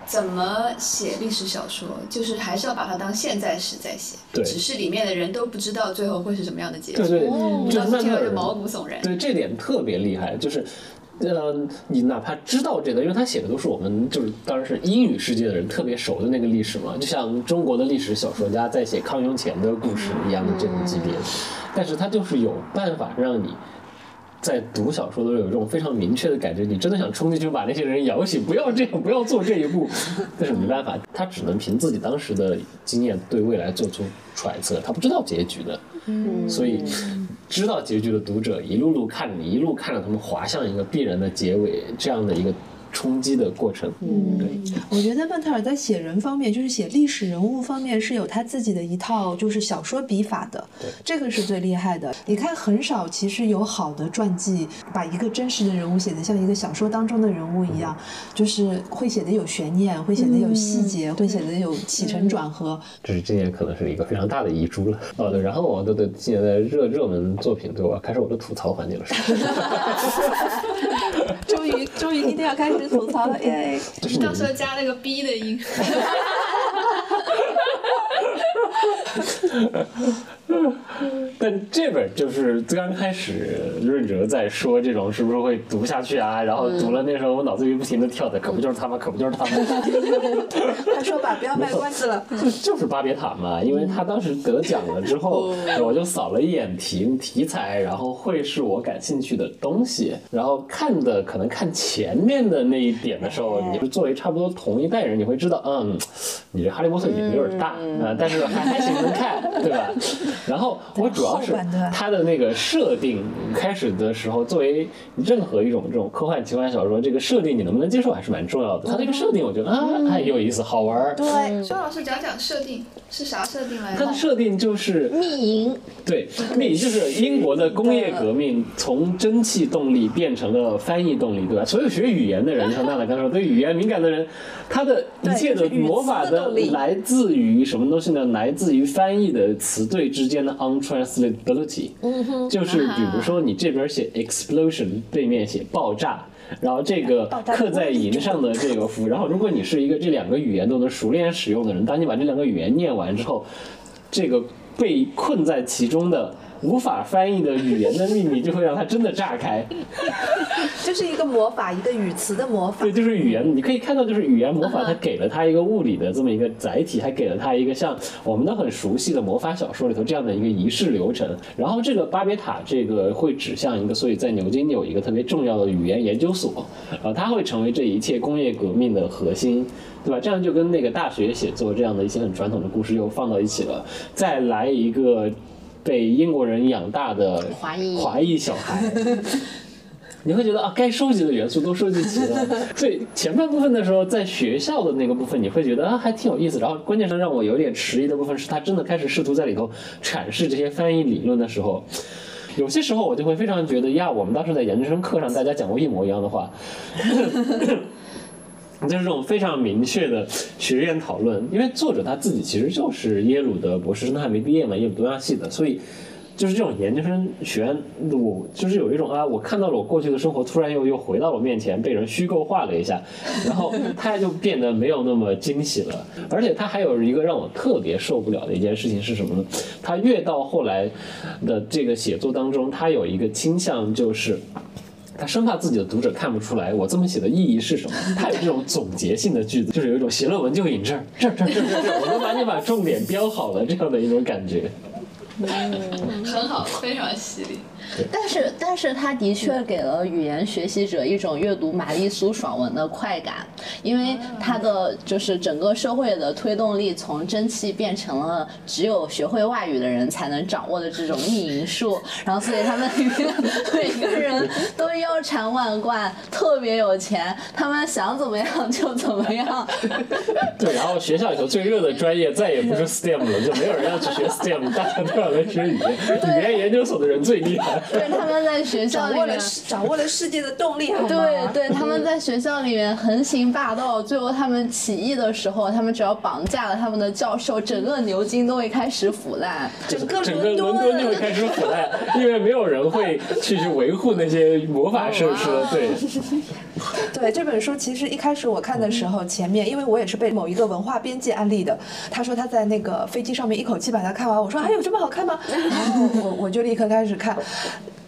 怎么写历史小说，就是还是要把它当现在时在写，对，只是里面的人都不知道最后会是什么样的结局，对对，就听了就毛骨悚然。对，这点特别厉害，就是，呃，你哪怕知道这个，因为他写的都是我们就是当然是英语世界的人特别熟的那个历史嘛，就像中国的历史小说家在写康雍乾的故事一样的这种级别，但是他就是有办法让你。在读小说的时候有一种非常明确的感觉，你真的想冲进去把那些人摇醒，不要这样，不要做这一步。但是没办法，他只能凭自己当时的经验对未来做出揣测，他不知道结局的。嗯，所以知道结局的读者一路路看着你，一路看着他们滑向一个必然的结尾，这样的一个。冲击的过程。嗯，对，我觉得曼特尔在写人方面，就是写历史人物方面，是有他自己的一套，就是小说笔法的。对，这个是最厉害的。你看，很少其实有好的传记，把一个真实的人物写得像一个小说当中的人物一样，就是会写得有悬念，会写得有细节，会写得有起承转合。这是今年可能是一个非常大的遗珠了。哦，对，然后我的对今年的热热门作品，对我开始我的吐槽环节了。终于，终于今天要开始吐槽了 耶！到时候加那个 B 的音。但这本就是最刚开始，润哲在说这种是不是会读不下去啊？然后读了那时候我脑子里不停的跳的，可不就是他吗？可不就是他吗？他说吧，不要卖关子了。就是巴别塔嘛，因为他当时得奖了之后，我就扫了一眼题题材，然后会是我感兴趣的东西。然后看的可能看前面的那一点的时候，你是作为差不多同一代人，你会知道，嗯，你这哈利波特瘾有点大啊，但是还还行能看，对吧？然后我主要是它的那个设定，开始的时候作为任何一种这种科幻奇幻小说，这个设定你能不能接受还是蛮重要的。它那个设定我觉得啊还有意思，好玩儿。对，周老师讲讲设定是啥设定来着？它的设定就是密营。对，密营就是英国的工业革命从蒸汽动力变成了翻译动力，对吧？所有学语言的人，像娜娜刚说，对语言敏感的人，他的一切的魔法的来自于什么东西呢？来自于翻译的词对之间。的 untranslatability，就是比如说你这边写 explosion，背面写爆炸，然后这个刻在银上的这个符，然后如果你是一个这两个语言都能熟练使用的人，当你把这两个语言念完之后，这个被困在其中的。无法翻译的语言的秘密，就会让它真的炸开。就是一个魔法，一个语词的魔法。对，就是语言。你可以看到，就是语言魔法，它给了它一个物理的这么一个载体，还给了它一个像我们都很熟悉的魔法小说里头这样的一个仪式流程。然后这个巴别塔，这个会指向一个，所以在牛津有一个特别重要的语言研究所，呃，它会成为这一切工业革命的核心，对吧？这样就跟那个大学写作这样的一些很传统的故事又放到一起了。再来一个。被英国人养大的华裔华裔小孩。你会觉得啊，该收集的元素都收集齐了。所以前半部分的时候，在学校的那个部分，你会觉得啊，还挺有意思。然后关键是让我有点迟疑的部分，是他真的开始试图在里头阐释这些翻译理论的时候，有些时候我就会非常觉得呀，我们当时在研究生课上大家讲过一模一样的话。就是这种非常明确的学院讨论，因为作者他自己其实就是耶鲁的博士生，他还没毕业嘛，耶鲁东亚系的，所以就是这种研究生学院，我就是有一种啊，我看到了我过去的生活，突然又又回到我面前，被人虚构化了一下，然后他就变得没有那么惊喜了。而且他还有一个让我特别受不了的一件事情是什么呢？他越到后来的这个写作当中，他有一个倾向就是。他生怕自己的读者看不出来我这么写的意义是什么，他有这种总结性的句子，就是有一种写论文就引这儿这儿这儿这儿这儿，我都把你把重点标好了这样的一种感觉。嗯很好，非常犀利。但是，但是他的确给了语言学习者一种阅读玛丽苏爽文的快感，因为他的就是整个社会的推动力从蒸汽变成了只有学会外语的人才能掌握的这种逆淫术，然后所以他们 每个人都腰缠万贯，特别有钱，他们想怎么样就怎么样。对，然后学校里头最热的专业再也不是 STEM 了，就没有人要去学 STEM，大家都要来学语言，语言研究所的人最厉害。对，他们在学校里面掌握了。掌握了世界的动力，对对，他们在学校里面横行霸道，最后他们起义的时候，他们只要绑架了他们的教授，整个牛津都会开始腐烂。整个整个伦敦就会开始腐烂，因为没有人会去去维护那些魔法设施了。对，对这本书，其实一开始我看的时候，前面因为我也是被某一个文化编辑安利的，他说他在那个飞机上面一口气把它看完，我说还有这么好看吗？然后我我就立刻开始看。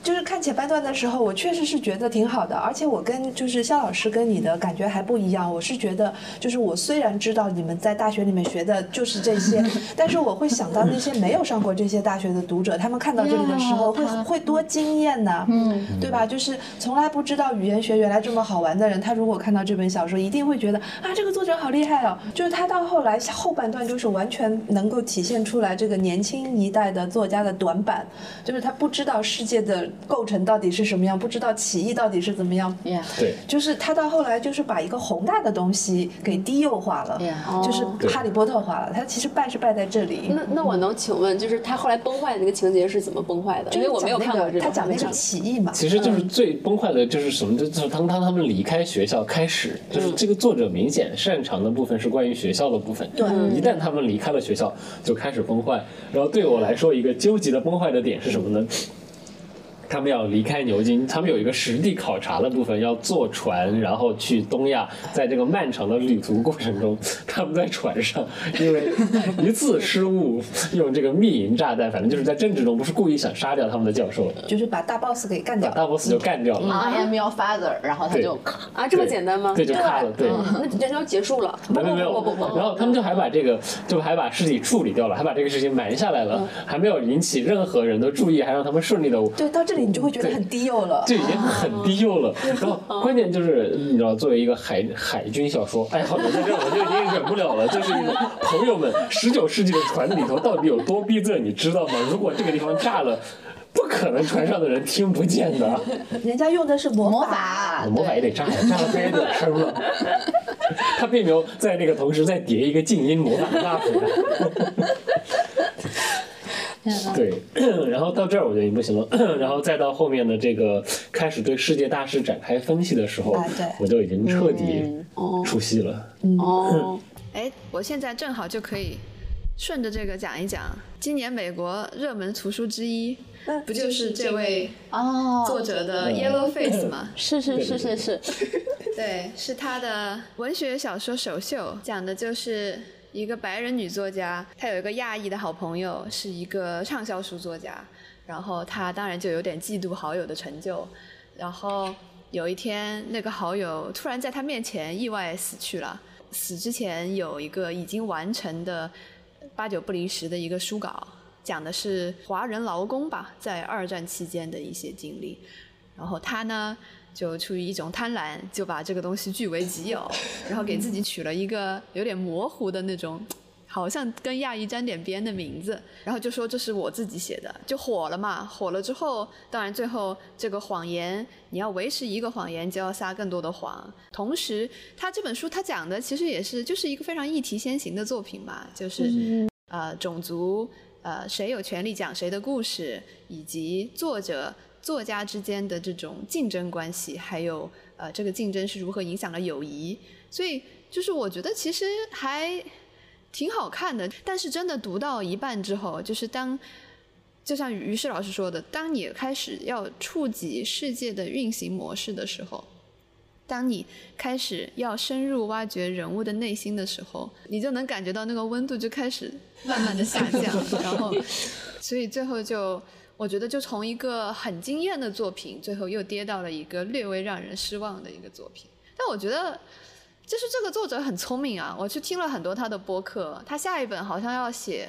就是看前半段的时候，我确实是觉得挺好的，而且我跟就是肖老师跟你的感觉还不一样。我是觉得，就是我虽然知道你们在大学里面学的就是这些，但是我会想到那些没有上过这些大学的读者，他们看到这里的时候会会多惊艳呢，嗯，对吧？就是从来不知道语言学原来这么好玩的人，他如果看到这本小说，一定会觉得啊，这个作者好厉害哦。就是他到后来后半段，就是完全能够体现出来这个年轻一代的作家的短板，就是他不知道世界的构成到底是什么样，不知道起义到底是怎么样。Yeah，对，就是他到后来就是把一个宏大的东西给低幼化了 Yeah 就是哈利波特化了。他其实败是败在这里。那那我能请问，就是他后来崩坏的那个情节是怎么崩坏的？因为我没有看过这个。他讲那个起义嘛，其实就是最崩坏的，就是什么？就是当当他们离开学校开始，就是这个作者明显擅长的部分是关于学校的部分。对一旦他们离开了学校，就开始崩坏。然后对我来说，一个纠结的崩坏的点是什么呢？他们要离开牛津，他们有一个实地考察的部分，要坐船，然后去东亚。在这个漫长的旅途过程中，他们在船上因为一次失误，用这个密营炸弹，反正就是在政治中，不是故意想杀掉他们的教授的，就是把大 boss 给干掉。把大 boss 就干掉了。I am your father，然后他就啊，这么简单吗？对，就卡了，对。那这就结束了。没有没有不不不不然后他们就还把这个，就还把尸体处理掉了，还把这个事情瞒下来了，还没有引起任何人的注意，还让他们顺利的对，到这里你就会觉得很低幼了。就已经很低幼了。然后关键就是，你知道，作为一个海海军小说爱好者，在这儿我就已经忍不了了。就是一种朋友们，十九世纪的船里头到底有多逼仄，你知道吗？如果这个地方炸了。不可能船上的人听不见的，人家用的是魔魔法，魔法也得炸呀，炸了它也得声了。他并没有在那个同时再叠一个静音魔法。对，然后到这儿我就已经不行了，然后再到后面的这个开始对世界大事展开分析的时候我就已经彻底出戏了。哦，哎，我现在正好就可以顺着这个讲一讲，今年美国热门图书之一，不就是这位哦，作者的 Yellow Face 吗？是是是是是，对，是他的文学小说首秀，讲的就是一个白人女作家，她有一个亚裔的好朋友，是一个畅销书作家，然后她当然就有点嫉妒好友的成就，然后有一天那个好友突然在她面前意外死去了，死之前有一个已经完成的八九不离十的一个书稿，讲的是华人劳工吧，在二战期间的一些经历。然后他呢，就出于一种贪婪，就把这个东西据为己有，然后给自己取了一个有点模糊的那种，好像跟亚裔沾点边的名字，然后就说这是我自己写的，就火了嘛。火了之后，当然最后这个谎言，你要维持一个谎言，就要撒更多的谎。同时，他这本书他讲的其实也是就是一个非常议题先行的作品嘛，就是呃种族，呃谁有权利讲谁的故事，以及作者作家之间的这种竞争关系，还有呃这个竞争是如何影响了友谊。所以就是我觉得其实还挺好看的，但是真的读到一半之后，就是当就像于适老师说的，当你开始要触及世界的运行模式的时候，当你开始要深入挖掘人物的内心的时候，你就能感觉到那个温度就开始慢慢的下降，然后 所以最后就我觉得就从一个很惊艳的作品，最后又跌到了一个略微让人失望的一个作品，但我觉得。就是这个作者很聪明啊！我去听了很多他的播客，他下一本好像要写，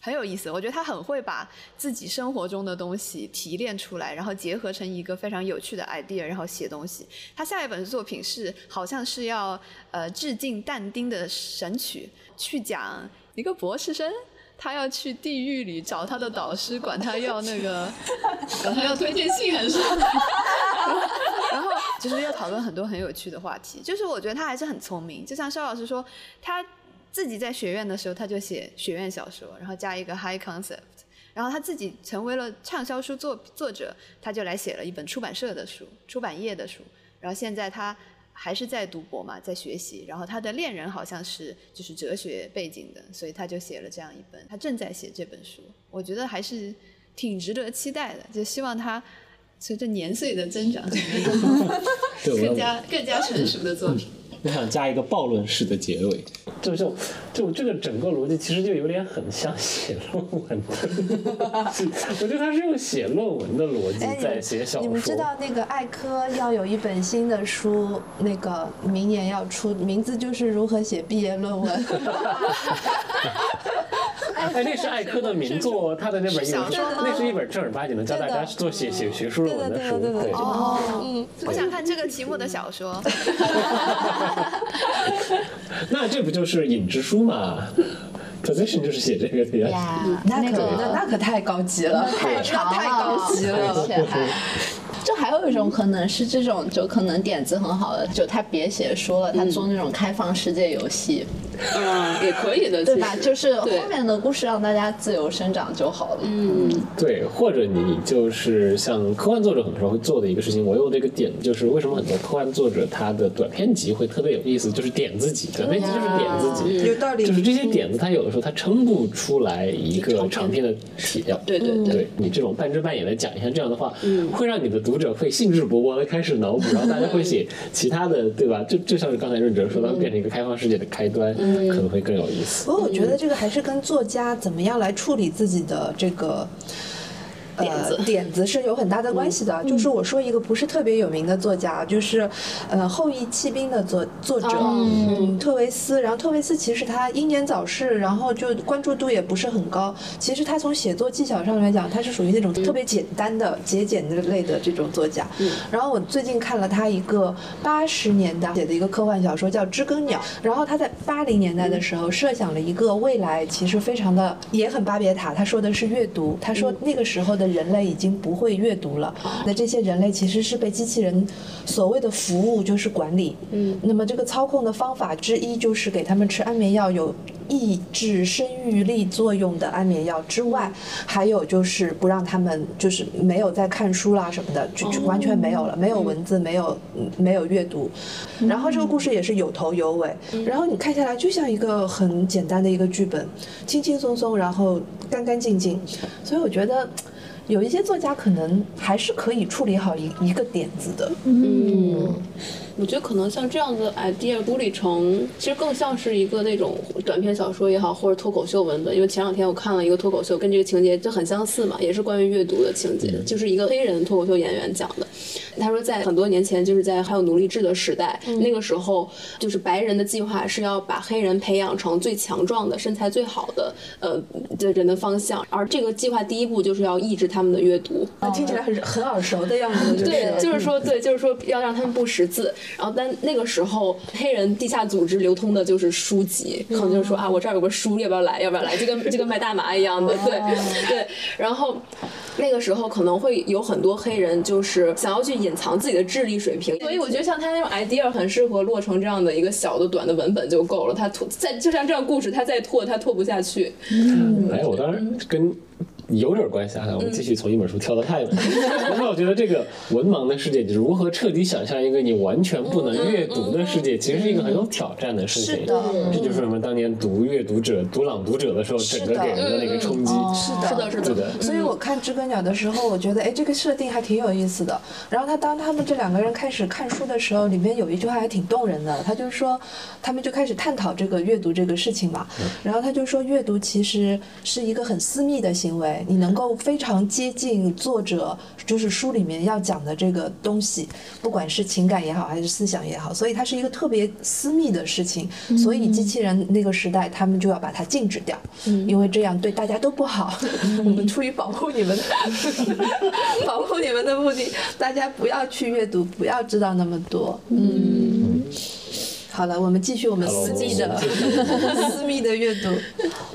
很有意思。我觉得他很会把自己生活中的东西提炼出来，然后结合成一个非常有趣的 idea，然后写东西。他下一本作品是好像是要呃致敬但丁的《神曲》，去讲一个博士生。他要去地狱里找他的导师，管他要那个，管他要推荐信还是？然后就是要讨论很多很有趣的话题。就是我觉得他还是很聪明，就像肖老师说，他自己在学院的时候他就写学院小说，然后加一个 high concept，然后他自己成为了畅销书作作者，他就来写了一本出版社的书、出版业的书，然后现在他。还是在读博嘛，在学习。然后他的恋人好像是就是哲学背景的，所以他就写了这样一本。他正在写这本书，我觉得还是挺值得期待的。就希望他随着年岁的增长，更加更加成熟的作品。我想加一个暴论式的结尾，就就就这个整个逻辑其实就有点很像写论文的，我觉得他是用写论文的逻辑在写小说。你们知道那个艾科要有一本新的书，那个明年要出，名字就是如何写毕业论文。哎，那是艾科的名作，他的那本小说，那是一本正儿八经的教大家做写写学术论文的书。对哦，嗯，我想看这个题目的小说。那这不就是影之书嘛？Position 就是写这个的呀。那可那那可太高级了，太长太高级了，而且还。就还有一种可能是这种，就可能点子很好的，就他别写书了，他做那种开放世界游戏，嗯，也可以的，对吧？就是后面的故事让大家自由生长就好了。嗯，对，或者你就是像科幻作者很多时候会做的一个事情，我用这个点，就是为什么很多科幻作者他的短篇集会特别有意思，就是点自己，短篇集就是点自己，有道理。就是这些点子，他有的时候他撑不出来一个长篇的体量。对对对，你这种半真半演的讲一下这样的话，会让你的读者会兴致勃勃的开始脑补，然后大家会写其他的，对吧？就就像是刚才润哲说，它变成一个开放世界的开端，可能会更有意思。不过我觉得这个还是跟作家怎么样来处理自己的这个。点子 点子是有很大的关系的，就是我说一个不是特别有名的作家，就是呃《后羿弃兵》的作作者特维斯。然后特维斯其实他英年早逝，然后就关注度也不是很高。其实他从写作技巧上来讲，他是属于那种特别简单的节俭的类的这种作家。然后我最近看了他一个八十年代写的一个科幻小说，叫《知更鸟》。然后他在八零年代的时候设想了一个未来，其实非常的也很巴别塔。他说的是阅读，他说那个时候的。人类已经不会阅读了，那这些人类其实是被机器人所谓的服务，就是管理。嗯，那么这个操控的方法之一就是给他们吃安眠药，有抑制生育力作用的安眠药之外，还有就是不让他们就是没有在看书啦什么的，就就完全没有了，没有文字，没有没有阅读。然后这个故事也是有头有尾，然后你看下来就像一个很简单的一个剧本，轻轻松松，然后干干净净。所以我觉得。有一些作家可能还是可以处理好一一个点子的。嗯，我觉得可能像这样的 idea 梳理成，其实更像是一个那种短篇小说也好，或者脱口秀文本。因为前两天我看了一个脱口秀，跟这个情节就很相似嘛，也是关于阅读的情节，就是一个黑人脱口秀演员讲的。他说，在很多年前，就是在还有奴隶制的时代，那个时候，就是白人的计划是要把黑人培养成最强壮的、身材最好的呃的人的方向，而这个计划第一步就是要抑制他。他们的阅读。听起来很很耳熟的样子。对，就是说，对，就是说要让他们不识字。然后，但那个时候黑人地下组织流通的就是书籍，可能就是说啊，我这儿有个书，要不要来？要不要来？就跟就跟卖大麻一样的，对对。然后那个时候可能会有很多黑人就是想要去隐藏自己的智力水平，所以我觉得像他那种 idea 很适合落成这样的一个小的短的文本就够了。他拖再就像这样故事，他再拓他拓不下去。嗯，哎，我当时跟。有点关系啊！我们继续从一本书跳到下一本。因为我觉得这个文盲的世界，如何彻底想象一个你完全不能阅读的世界，其实是一个很有挑战的事情。是的，这就是我们当年读《阅读者》、读《朗读者》的时候，整个给人的那个冲击。是的，是的，是的。所以我看《知更鸟》的时候，我觉得，哎，这个设定还挺有意思的。然后他当他们这两个人开始看书的时候，里面有一句话还挺动人的。他就说，他们就开始探讨这个阅读这个事情嘛。然后他就说，阅读其实是一个很私密的行为，你能够非。常接近作者，就是书里面要讲的这个东西，不管是情感也好，还是思想也好，所以它是一个特别私密的事情。所以机器人那个时代，他们就要把它禁止掉，因为这样对大家都不好。我们出于保护你们，保护你们的目的，大家不要去阅读，不要知道那么多。嗯。好了，我们继续我们私密的 私密的阅读。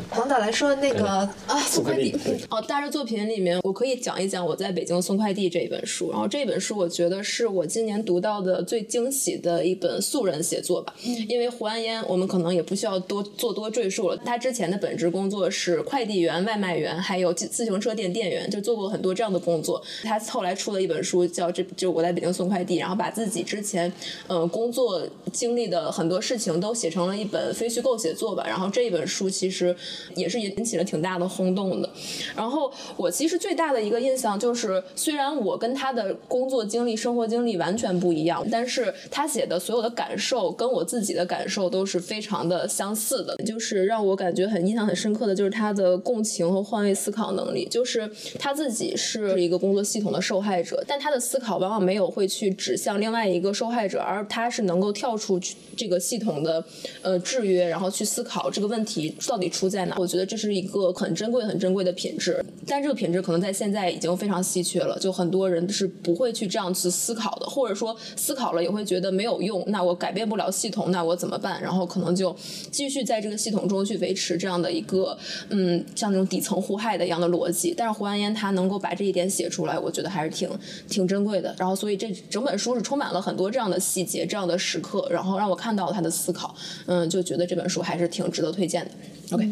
黄导来说那个啊，送快递哦，大热作品里面，我可以讲一讲我在北京送快递这一本书。然后这本书我觉得是我今年读到的最惊喜的一本素人写作吧。因为胡安烟，我们可能也不需要多做多赘述了。他之前的本职工作是快递员、外卖员，还有自行车店店员，就做过很多这样的工作。他后来出了一本书，叫《这就我在北京送快递》，然后把自己之前嗯工作经历的。很多事情都写成了一本非虚构写作吧，然后这一本书其实也是引起了挺大的轰动的。然后我其实最大的一个印象就是，虽然我跟他的工作经历、生活经历完全不一样，但是他写的所有的感受跟我自己的感受都是非常的相似的。就是让我感觉很印象很深刻的就是他的共情和换位思考能力。就是他自己是一个工作系统的受害者，但他的思考往往没有会去指向另外一个受害者，而他是能够跳出去。这个系统的呃制约，然后去思考这个问题到底出在哪？我觉得这是一个很珍贵、很珍贵的品质。但这个品质可能在现在已经非常稀缺了，就很多人是不会去这样去思考的，或者说思考了也会觉得没有用。那我改变不了系统，那我怎么办？然后可能就继续在这个系统中去维持这样的一个嗯，像那种底层互害的一样的逻辑。但是胡安烟他能够把这一点写出来，我觉得还是挺挺珍贵的。然后所以这整本书是充满了很多这样的细节、这样的时刻，然后让我看。看到他的思考，嗯，就觉得这本书还是挺值得推荐的。OK，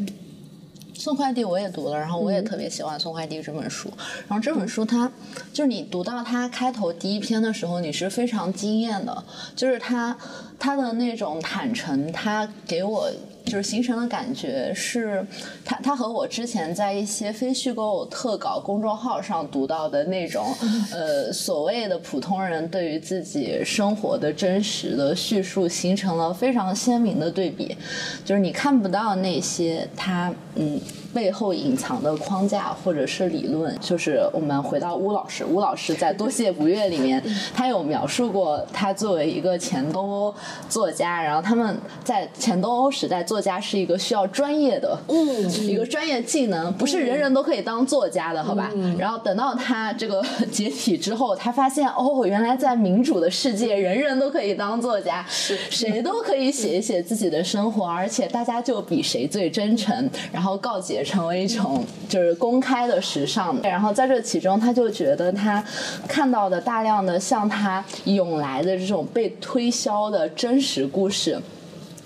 送快递我也读了，然后我也特别喜欢送快递这本书。然后这本书它就是你读到它开头第一篇的时候，你是非常惊艳的，就是他他的那种坦诚，他给我。就是形成的感觉是，他他和我之前在一些非虚构特稿公众号上读到的那种，呃，所谓的普通人对于自己生活的真实的叙述，形成了非常鲜明的对比。就是你看不到那些他嗯背后隐藏的框架或者是理论。就是我们回到巫老师，巫老师在《多谢不悦》里面，他有描述过他作为一个前东欧作家，然后他们在前东欧时代做。作家是一个需要专业的，嗯，一个专业技能，不是人人都可以当作家的，好吧？然后等到他这个 解体之后，他发现哦，原来在民主的世界，人人都可以当作家，是谁都可以写一写自己的生活，而且大家就比谁最真诚，然后告解成为一种就是公开的时尚。然后在这其中，他就觉得他看到的大量的向他涌来的这种被推销的真实故事。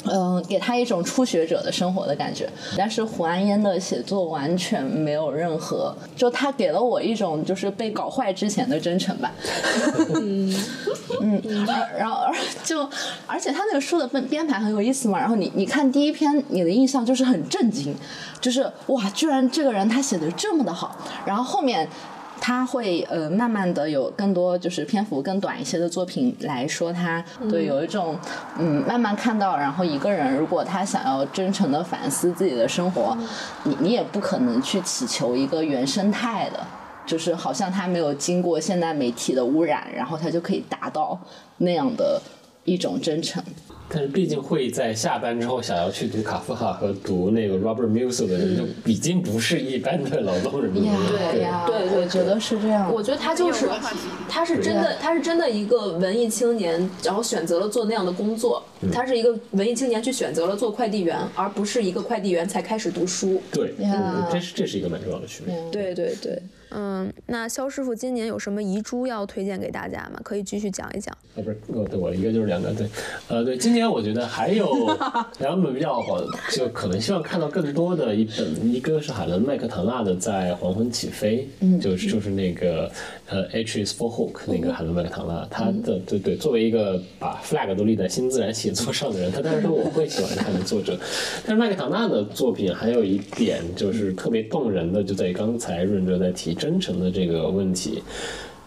嗯，给他一种初学者的生活的感觉，但是胡安烟的写作完全没有任何，就他给了我一种就是被搞坏之前的真诚吧。嗯嗯，然后就而且他那个书的编编排很有意思嘛，然后你你看第一篇，你的印象就是很震惊，就是哇，居然这个人他写的这么的好，然后后面。他会呃慢慢的有更多就是篇幅更短一些的作品来说，他对有一种嗯慢慢看到，然后一个人如果他想要真诚的反思自己的生活，你你也不可能去祈求一个原生态的，就是好像他没有经过现代媒体的污染，然后他就可以达到那样的一种真诚。但是毕竟会在下班之后想要去读卡夫卡和读那个 Robert Musil 的人，就已经不是一般的劳动人民了。对对我觉得是这样。我觉得他就是，他是真的，他是真的一个文艺青年，然后选择了做那样的工作。他是一个文艺青年，去选择了做快递员，而不是一个快递员才开始读书。对，这是这是一个蛮重要的区别。对对对。嗯，那肖师傅今年有什么遗珠要推荐给大家吗？可以继续讲一讲。啊，不是，我，对我一个就是两个，对，呃，对，今年我觉得还有 两本比较好，就可能希望看到更多的一本，一个是海伦麦克唐纳的《在黄昏起飞》，嗯，就是就是那个呃，H is for Hook 那个海伦麦克唐纳，他的对对，作为一个把 flag 都立在新自然写作上的人，他当然说我会喜欢他的作者，但是麦克唐纳的作品还有一点就是特别动人的，就在于刚才润哲在提。真诚的这个问题，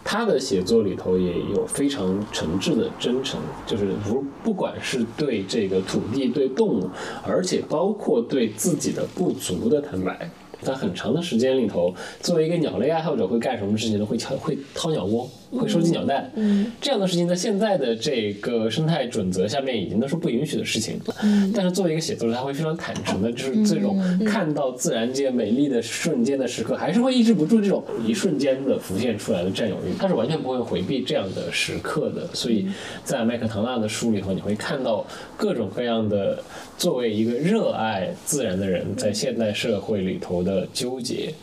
他的写作里头也有非常诚挚的真诚，就是不不管是对这个土地、对动物，而且包括对自己的不足的坦白。在很长的时间里头，作为一个鸟类爱好者，会干什么事情呢？会掏会掏鸟窝，会收集鸟蛋。嗯，这样的事情在现在的这个生态准则下面，已经都是不允许的事情。嗯，但是作为一个写作者，他会非常坦诚的，就是这种看到自然界美丽的瞬间的时刻，还是会抑制不住这种一瞬间的浮现出来的占有欲。他是完全不会回避这样的时刻的。所以在麦克唐纳的书里头，你会看到各种各样的。作为一个热爱自然的人，在现代社会里头的纠结，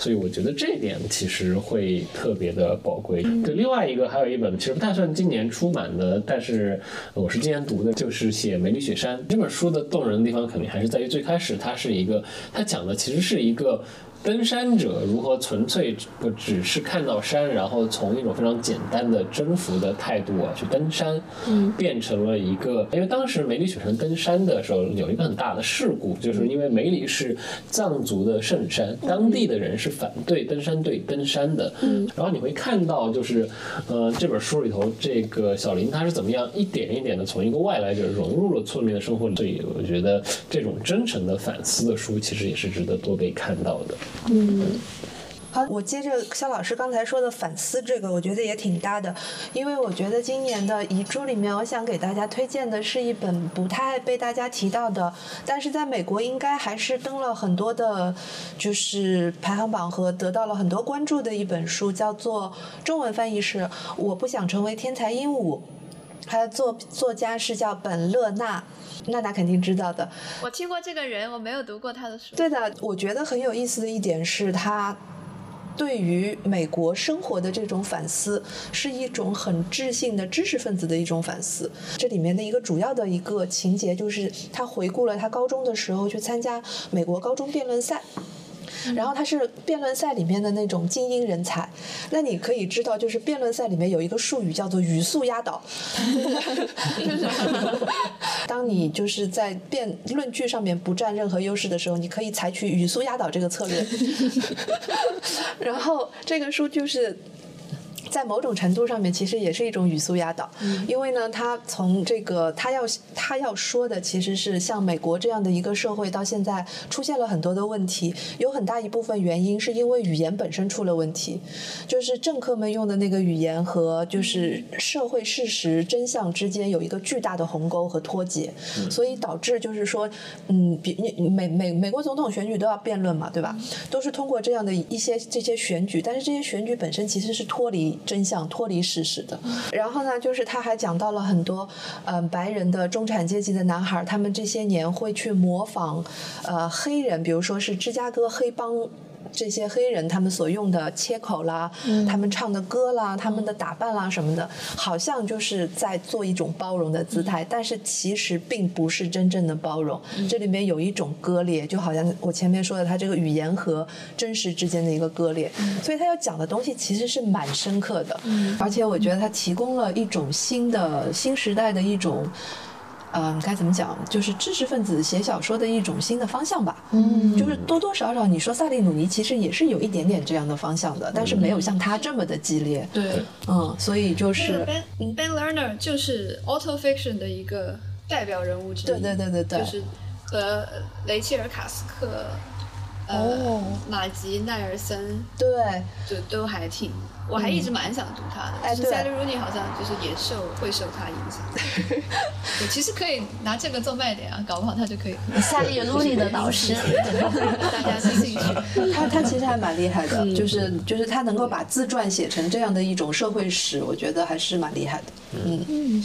所以我觉得这一点其实会特别的宝贵。对，另外一个还有一本其实不太算今年出版的，但是我是今年读的，就是写梅里雪山这本书的动人的地方，肯定还是在于最开始它是一个，它讲的其实是一个。登山者如何纯粹不只是看到山，然后从一种非常简单的征服的态度啊去登山，嗯，变成了一个，因为当时梅里雪山登山的时候有一个很大的事故，就是因为梅里是藏族的圣山，当地的人是反对登山队登山的，嗯，然后你会看到就是，呃，这本书里头这个小林他是怎么样一点一点的从一个外来者融入了村民的生活里，所以我觉得这种真诚的反思的书其实也是值得多被看到的。嗯，好，我接着肖老师刚才说的反思这个，我觉得也挺搭的，因为我觉得今年的遗珠里面，我想给大家推荐的是一本不太被大家提到的，但是在美国应该还是登了很多的，就是排行榜和得到了很多关注的一本书，叫做中文翻译是《我不想成为天才鹦鹉》，它的作作家是叫本勒纳。娜娜肯定知道的，我听过这个人，我没有读过他的书。对的，我觉得很有意思的一点是他对于美国生活的这种反思，是一种很智性的知识分子的一种反思。这里面的一个主要的一个情节就是他回顾了他高中的时候去参加美国高中辩论赛。然后他是辩论赛里面的那种精英人才，那你可以知道，就是辩论赛里面有一个术语叫做语速压倒。当你就是在辩论句上面不占任何优势的时候，你可以采取语速压倒这个策略。然后这个书就是。在某种程度上面，其实也是一种语速压倒，因为呢，他从这个他要他要说的，其实是像美国这样的一个社会，到现在出现了很多的问题，有很大一部分原因是因为语言本身出了问题，就是政客们用的那个语言和就是社会事实真相之间有一个巨大的鸿沟和脱节，所以导致就是说，嗯，比美美美国总统选举都要辩论嘛，对吧？都是通过这样的一些这些选举，但是这些选举本身其实是脱离。真相脱离事实的。然后呢，就是他还讲到了很多，嗯，白人的中产阶级的男孩，他们这些年会去模仿，呃，黑人，比如说是芝加哥黑帮。这些黑人他们所用的切口啦，他们唱的歌啦，他们的打扮啦什么的，好像就是在做一种包容的姿态，但是其实并不是真正的包容。这里面有一种割裂，就好像我前面说的，他这个语言和真实之间的一个割裂。所以他要讲的东西其实是蛮深刻的，而且我觉得他提供了一种新的新时代的一种。嗯，该怎么讲？就是知识分子写小说的一种新的方向吧。嗯，就是多多少少，你说萨利努尼其实也是有一点点这样的方向的，但是没有像他这么的激烈。对，嗯，所以就是 Ben Ben Lerner 就是 auto fiction 的一个代表人物之一。对对对对对，就是和雷切尔卡斯克。呃，马吉奈尔森，对，就都还挺，我还一直蛮想读他的。哎对就是塞利鲁尼好像就是也受会受他影响。我，其实可以拿这个做卖点啊，搞不好他就可以夏利鲁尼的导师，大家的兴趣。他他其实还蛮厉害的，就是就是他能够把自传写成这样的一种社会史，我觉得还是蛮厉害的。嗯，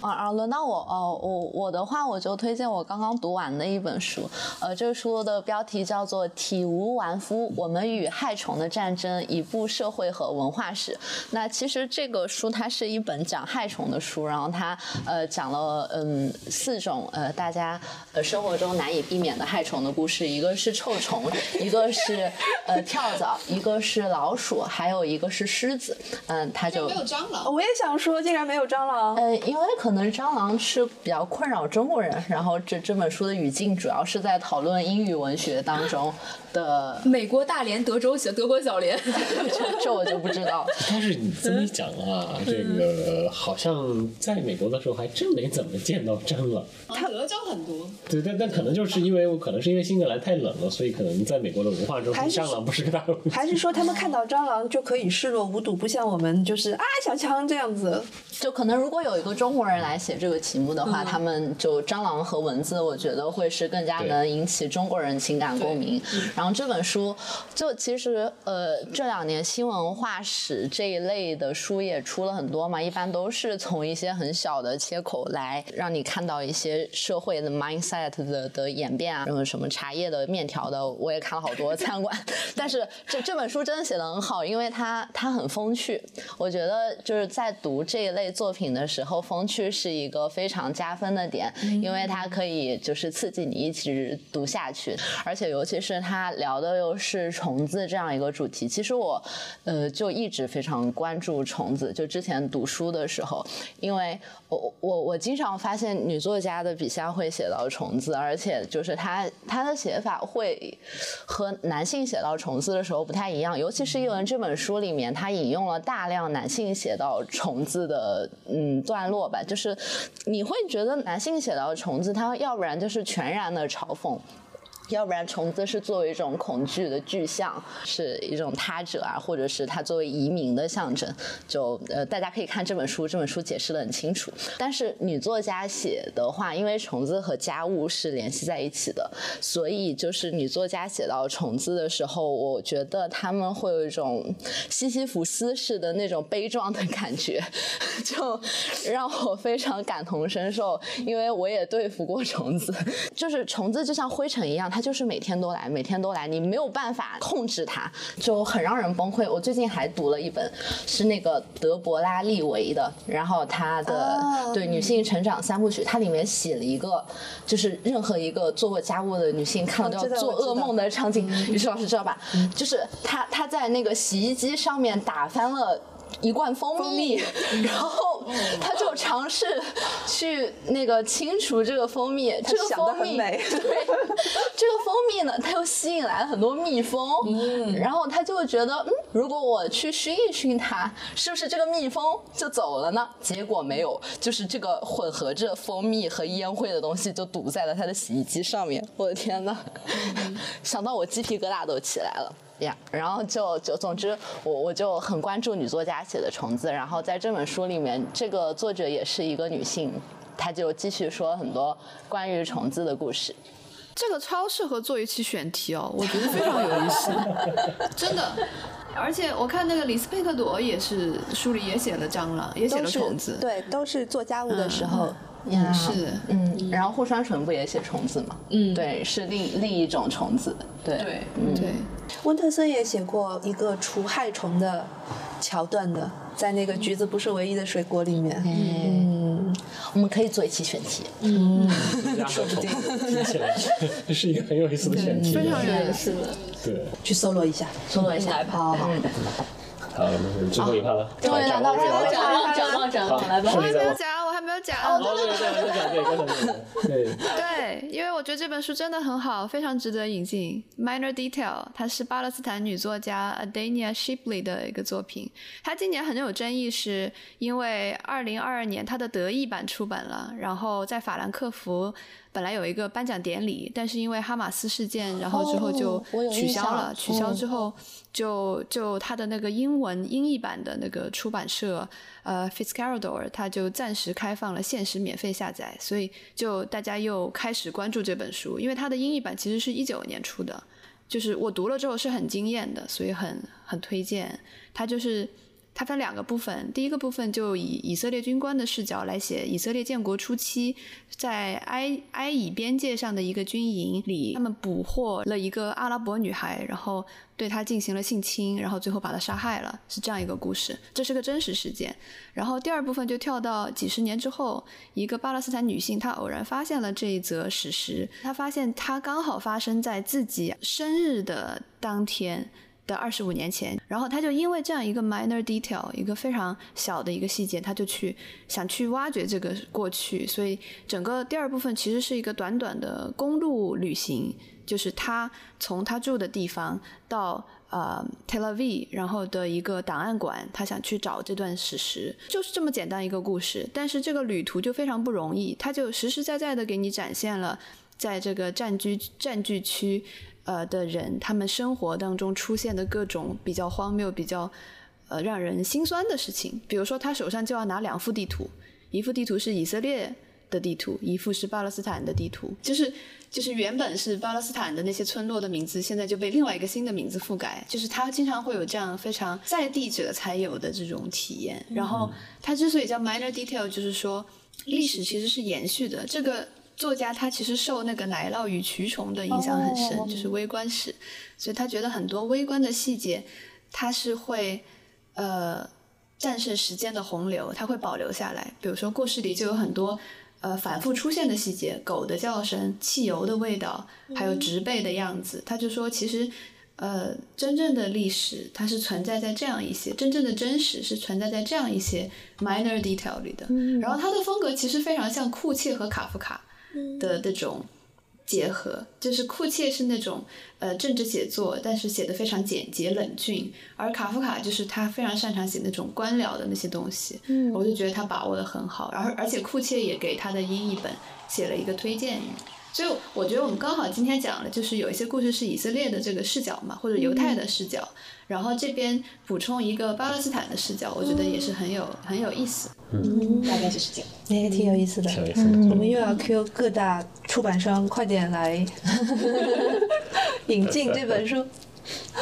啊啊，轮到我哦，我我的话我就推荐我刚刚读完的一本书，呃，这个书的标题叫做《体无完肤：我们与害虫的战争：一部社会和文化史》。那其实这个书它是一本讲害虫的书，然后它呃讲了嗯四种呃大家呃生活中难以避免的害虫的故事，一个是臭虫，一个是呃跳蚤，一个是老鼠，还有一个是狮子。嗯，它就没有蟑螂，我也想说，竟然没有蟑螂。嗯，因为可能蟑螂是比较困扰中国人，然后这这本书的语境主要是在讨论英语文学当中的，美国大连、德州小德国小连，这这我就不知道。但是你这么一讲啊，这个好像在美国的时候还真没怎么见到蟑螂。它德州很多。对，但但可能就是因为我可能是因为新西兰太冷了，所以可能在美国的文化中，蟑螂不是个大问题。还是说他们看到蟑螂就可以视若无睹，不像我们就是啊小强这样子。就可能如果有一个中国人来写这个题目的话，嗯他们就蟑螂和蚊子，我觉得会是更加能引起中国人情感共鸣。然后这本书就其实呃这两年新文化史这一类的书也出了很多嘛，一般都是从一些很小的切口来让你看到一些社会的 mindset 的的演变啊，什么什么茶叶的、面条的，我也看了好多餐馆。但是这这本书真的写的很好，因为它它很风趣。我觉得就是在读这一类作品的时候，风趣是一个非常加分的点，因为它可以就是刺激你一直读下去，而且尤其是它聊的又是虫子这样一个主题。其实我呃就一直非常关注虫子，就之前读书的时候，因为我我我经常发现女作家的笔下会写到虫子，而且就是她她的写法会和男性写到虫子的时候不太一样，尤其是因为这本书里面，他引用了大量男性写到虫子的嗯段落吧，就是你会觉得男性写到虫子，他要不然就是全然的嘲讽。要不然虫子是作为一种恐惧的具象，是一种他者啊，或者是它作为移民的象征。就呃，大家可以看这本书，这本书解释的很清楚。但是女作家写的话，因为虫子和家务是联系在一起的，所以就是女作家写到虫子的时候，我觉得他们会有一种西西弗斯式的那种悲壮的感觉，就让我非常感同身受，因为我也对付过虫子，就是虫子就像灰尘一样，它就是每天都来，每天都来，你没有办法控制他，就很让人崩溃。我最近还读了一本，是那个德伯拉利维的，然后他的、哦对女性成长三部曲，它里面写了一个，就是任何一个做过家务的女性看了都要做噩梦的场景。于是老师知道吧？就是她她在那个洗衣机上面打翻了。一罐蜂蜜，然后他就尝试去那个清除这个蜂蜜。这个想蜜，很美 对，这个蜂蜜呢，它又吸引来了很多蜜蜂，嗯，然后他就会觉得，嗯，如果我去熏一熏它，是不是这个蜜蜂就走了呢？结果没有，就是这个混合着蜂蜜和烟灰的东西就堵在了他的洗衣机上面。我的天呐，想到我鸡皮疙瘩都起来了。呀然后就就总之，我我就很关注女作家写的虫子，然后在这本书里面，这个作者也是一个女性，她就继续说很多关于虫子的故事。这个超适合做一期选题哦，我觉得非常有意思，真的。而且我看那个李斯佩克朵也是书里也写了蟑螂，也写了虫子，对，都是做家务的时候。呀是嗯，然后护双唇不也写虫子吗？嗯，对，是另另一种虫子，对对嗯对。温特森也写过一个除害虫的桥段的，在那个橘子不是唯一的水果里面。嗯，我们可以做一期选题。嗯，说不定听起来 是一个很有意思的选题。非常有意思。对，去搜罗一下。搜罗一下，好好。好，那是最后一趴了。终于来到最后一展望展望展望，来吧好。我还没有讲，我还没有讲。哦，对对对，对，刚才那个，对，对，因为我觉得这本书真的很好，非常值得引进。Minor Detail，它是巴勒斯坦女作家 Adania Shipley 的一个作品。她今年很有争议，是因为二零二二年她的德译版出版了，然后在法兰克福本来有一个颁奖典礼，但是因为哈马斯事件，然后之后就取消了。取消之后，就就他的那个英文英译版的那个出版社，呃，Fitzcarrald，他就暂时开放了限时免费下载，所以就大家又开始关注这本书，因为它的英译版其实是一九年出的，就是我读了之后是很惊艳的，所以很很推荐。它就是。它分两个部分，第一个部分就以以色列军官的视角来写以色列建国初期，在埃埃以边界上的一个军营里，他们捕获了一个阿拉伯女孩，然后对她进行了性侵，然后最后把她杀害了，是这样一个故事。这是个真实事件。然后第二部分就跳到几十年之后，一个巴勒斯坦女性她偶然发现了这一则史实，她发现它刚好发生在自己生日的当天。的二十五年前，然后他就因为这样一个 minor detail，一个非常小的一个细节，他就去想去挖掘这个过去，所以整个第二部分其实是一个短短的公路旅行，就是他从他住的地方到呃 Tel Aviv，然后的一个档案馆，他想去找这段史实，就是这么简单一个故事，但是这个旅途就非常不容易，他就实实在在的给你展现了在这个占据占据区。呃的人，他们生活当中出现的各种比较荒谬、比较呃让人心酸的事情，比如说他手上就要拿两幅地图，一幅地图是以色列的地图，一幅是巴勒斯坦的地图，就是就是原本是巴勒斯坦的那些村落的名字，现在就被另外一个新的名字覆盖，就是他经常会有这样非常在地者才有的这种体验。然后他之所以叫 minor detail，就是说历史其实是延续的，这个。作家他其实受那个奶酪与蛆虫的影响很深，就是微观史，所以他觉得很多微观的细节，他是会呃战胜时间的洪流，他会保留下来。比如说故事里就有很多呃反复出现的细节，狗的叫声、汽油的味道，还有植被的样子。他就说，其实呃真正的历史它是存在在这样一些，真正的真实是存在在这样一些 minor detail 里的。然后他的风格其实非常像库切和卡夫卡。的那种结合，就是库切是那种呃政治写作，但是写的非常简洁冷峻，而卡夫卡就是他非常擅长写那种官僚的那些东西，嗯。我就觉得他把握的很好，然后而且库切也给他的英译本写了一个推荐语。所以我觉得我们刚好今天讲的就是有一些故事是以色列的这个视角嘛，或者犹太的视角，然后这边补充一个巴勒斯坦的视角，我觉得也是很有很有意思。嗯，大概就是这样，也挺有意思的。我们又要 Q 各大出版商，快点来 引进这本书。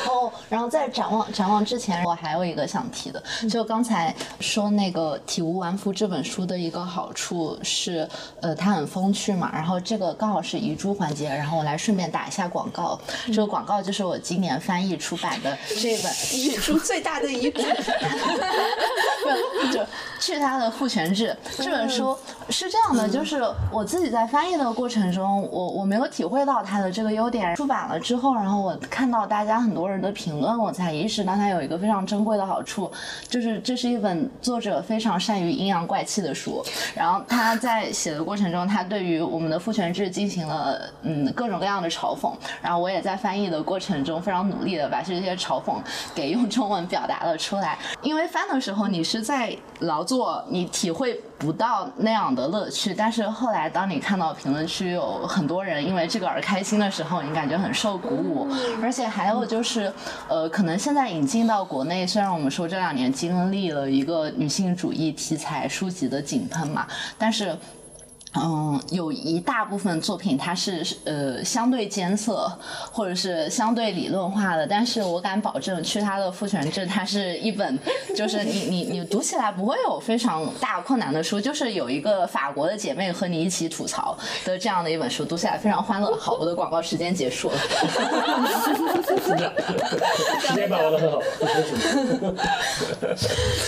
哦，然后在展望展望之前，我还有一个想提的，就刚才说那个《体无完肤》这本书的一个好处是，呃，它很风趣嘛。然后这个刚好是遗珠环节，然后我来顺便打一下广告。这个广告就是我今年翻译出版的这本 遗珠最大的遗珠，就去他的父权制这本书是这样的，就是我自己在翻译的过程中，我我没有体会到它的这个优点。出版了之后，然后我看到大家。加很多人的评论，我才意识到它有一个非常珍贵的好处，就是这是一本作者非常善于阴阳怪气的书。然后他在写的过程中，他对于我们的父权制进行了嗯各种各样的嘲讽。然后我也在翻译的过程中非常努力的把这些嘲讽给用中文表达了出来。因为翻的时候你是在劳作，你体会。不到那样的乐趣，但是后来当你看到评论区有很多人因为这个而开心的时候，你感觉很受鼓舞。而且还有就是，呃，可能现在引进到国内，虽然我们说这两年经历了一个女性主义题材书籍的井喷嘛，但是。嗯，有一大部分作品它是呃相对艰涩，或者是相对理论化的，但是我敢保证，去他的父权制，它是一本就是你你你读起来不会有非常大困难的书，就是有一个法国的姐妹和你一起吐槽的这样的一本书，读起来非常欢乐。好，我的广告时间结束了。时间把握的很好。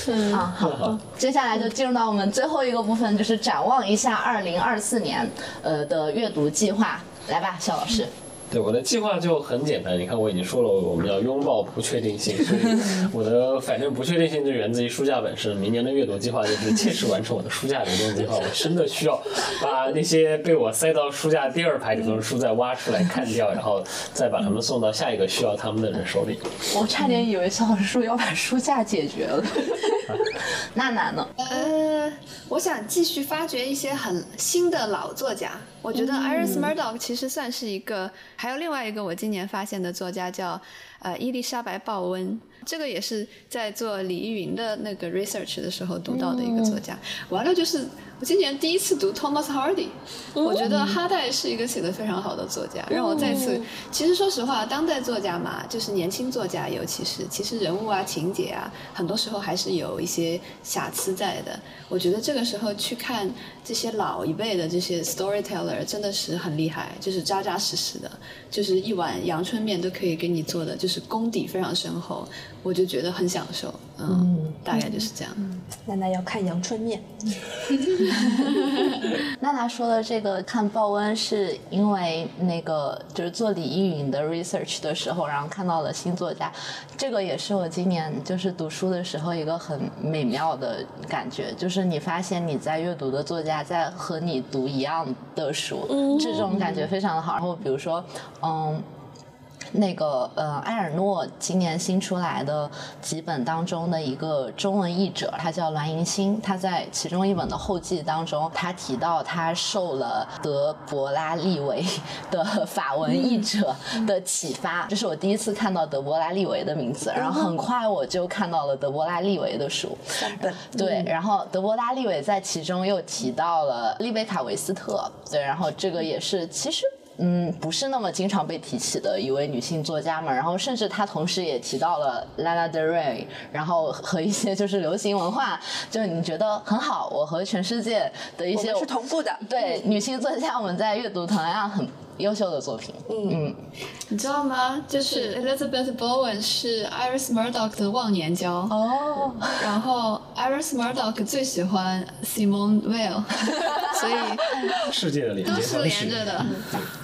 嗯，好，接下来就进入到我们最后一个部分，就是展望一下二零。零二四年，呃的阅读计划，来吧，肖老师。对我的计划就很简单，你看我已经说了，我们要拥抱不确定性，所以 我的反正不确定性就源自于书架本身。明年的阅读计划就是切实完成我的书架流动计划。我真的需要把那些被我塞到书架第二排里头的书再挖出来看掉，然后再把它们送到下一个需要他们的人手里。我差点以为肖老师说要把书架解决了。那难呢？呃，我想继续发掘一些很新的老作家。我觉得 Iris Murdoch 其实算是一个，还有另外一个我今年发现的作家叫呃伊丽莎白鲍温，这个也是在做李依云的那个 research 的时候读到的一个作家。完了就是我今年第一次读 Thomas Hardy，我觉得哈代是一个写的非常好的作家，让我再次，其实说实话，当代作家嘛，就是年轻作家，尤其是其实人物啊、情节啊，很多时候还是有一些瑕疵在的。我觉得这个时候去看这些老一辈的这些 storyteller，真的是很厉害，就是扎扎实实的，就是一碗阳春面都可以给你做的，就是功底非常深厚，我就觉得很享受。嗯，大概就是这样。娜娜要看阳春面。娜娜说的这个看鲍恩是因为那个就是做李易云的 research 的时候，然后看到了新作家，这个也是我今年就是读书的时候一个很美妙的感觉，就是你发现你在阅读的作家在和你读一样的书，这种感觉非常的好。然后比如说，嗯。那个呃，埃尔诺今年新出来的几本当中的一个中文译者，他叫栾银星。他在其中一本的后记当中，他提到他受了德伯拉利维 的法文译者的启发。这是我第一次看到德伯拉利维的名字，然后很快我就看到了德伯拉利维的书。本对，然后德伯拉利维在其中又提到了丽贝卡维斯特。对，然后这个也是其实。嗯，不是那么经常被提起的一位女性作家嘛，然后甚至她同时也提到了 Lana Del Rey，然后和一些就是流行文化，就你觉得很好，我和全世界的一些是同步的，对女性作家，我们在阅读同样很优秀的作品。嗯。嗯，你知道吗？就是 Elizabeth Bowen 是 Iris Murdoch 的忘年交。哦，然后 Iris Murdoch 最喜欢 Simone Weil，所以世界的连接都是连着的。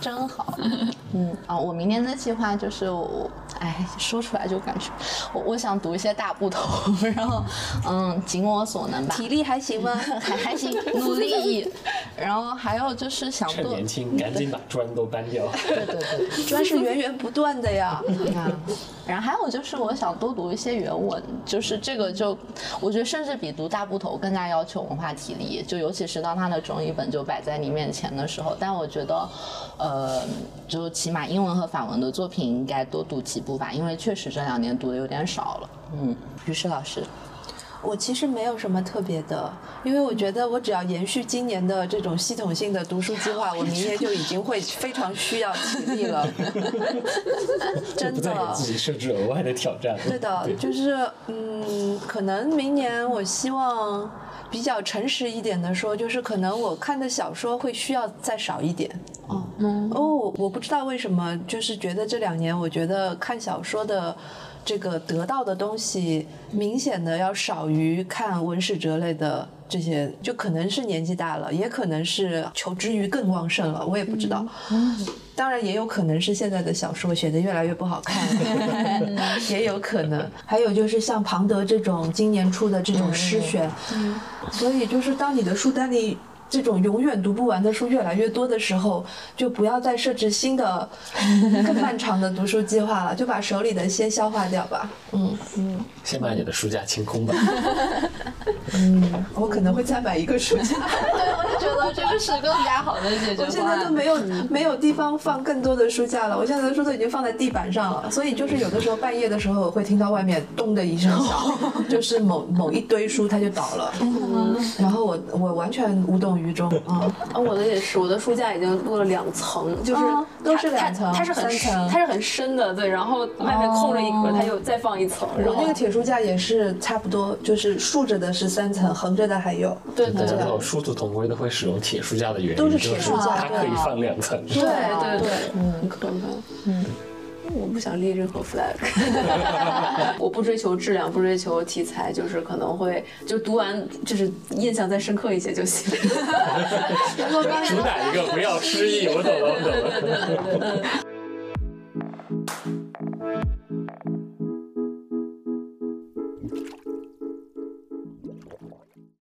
真好，嗯啊，我明年的计划就是我，哎，说出来就感觉，我我想读一些大部头，然后嗯，尽我所能吧。体力还行吗？还还行，努力。然后还有就是想趁年轻，赶紧把砖都搬掉。对对对，砖是源源不断的呀。然后还有就是我想多读一些原文，就是这个就我觉得甚至比读大部头更加要求文化体力，就尤其是当它的中译本就摆在你面前的时候。但我觉得，呃，就起码英文和法文的作品应该多读几部吧，因为确实这两年读的有点少了。嗯，于是老师。我其实没有什么特别的，因为我觉得我只要延续今年的这种系统性的读书计划，我明年就已经会非常需要体力了。真的。给自己设置额外的挑战。对的，就是嗯，可能明年我希望比较诚实一点的说，就是可能我看的小说会需要再少一点。哦。哦，我不知道为什么，就是觉得这两年，我觉得看小说的。这个得到的东西明显的要少于看文史哲类的这些，就可能是年纪大了，也可能是求知欲更旺盛了，我也不知道。当然也有可能是现在的小说写的越来越不好看，也有可能。还有就是像庞德这种今年出的这种诗选，所以就是当你的书单里。这种永远读不完的书越来越多的时候，就不要再设置新的、更漫长的读书计划了，就把手里的先消化掉吧。嗯嗯，先把你的书架清空吧。嗯，我可能会再买一个书架。对，我就觉得这个是更加好的解决我现在都没有没有地方放更多的书架了，我现在的书都已经放在地板上了，所以就是有的时候半夜的时候，我会听到外面咚的一声响，就是某某一堆书它就倒了，然后我我完全无动。于中 啊，我的也是，我的书架已经落了两层，就是都是两层，它是很深，它是很深的，对，然后外面空着一格，它又再放一层。我那个铁书架也是差不多，就是竖着的是三层，横着的还有。对对对。殊途同归的会使用铁书架的原因，都是铁书架，它可以放两层。对对对，嗯，可能，嗯。我不想立任何 flag，我不追求质量，不追求题材，就是可能会就读完就是印象再深刻一些就行。主打一个不要失忆，我懂了，我懂了。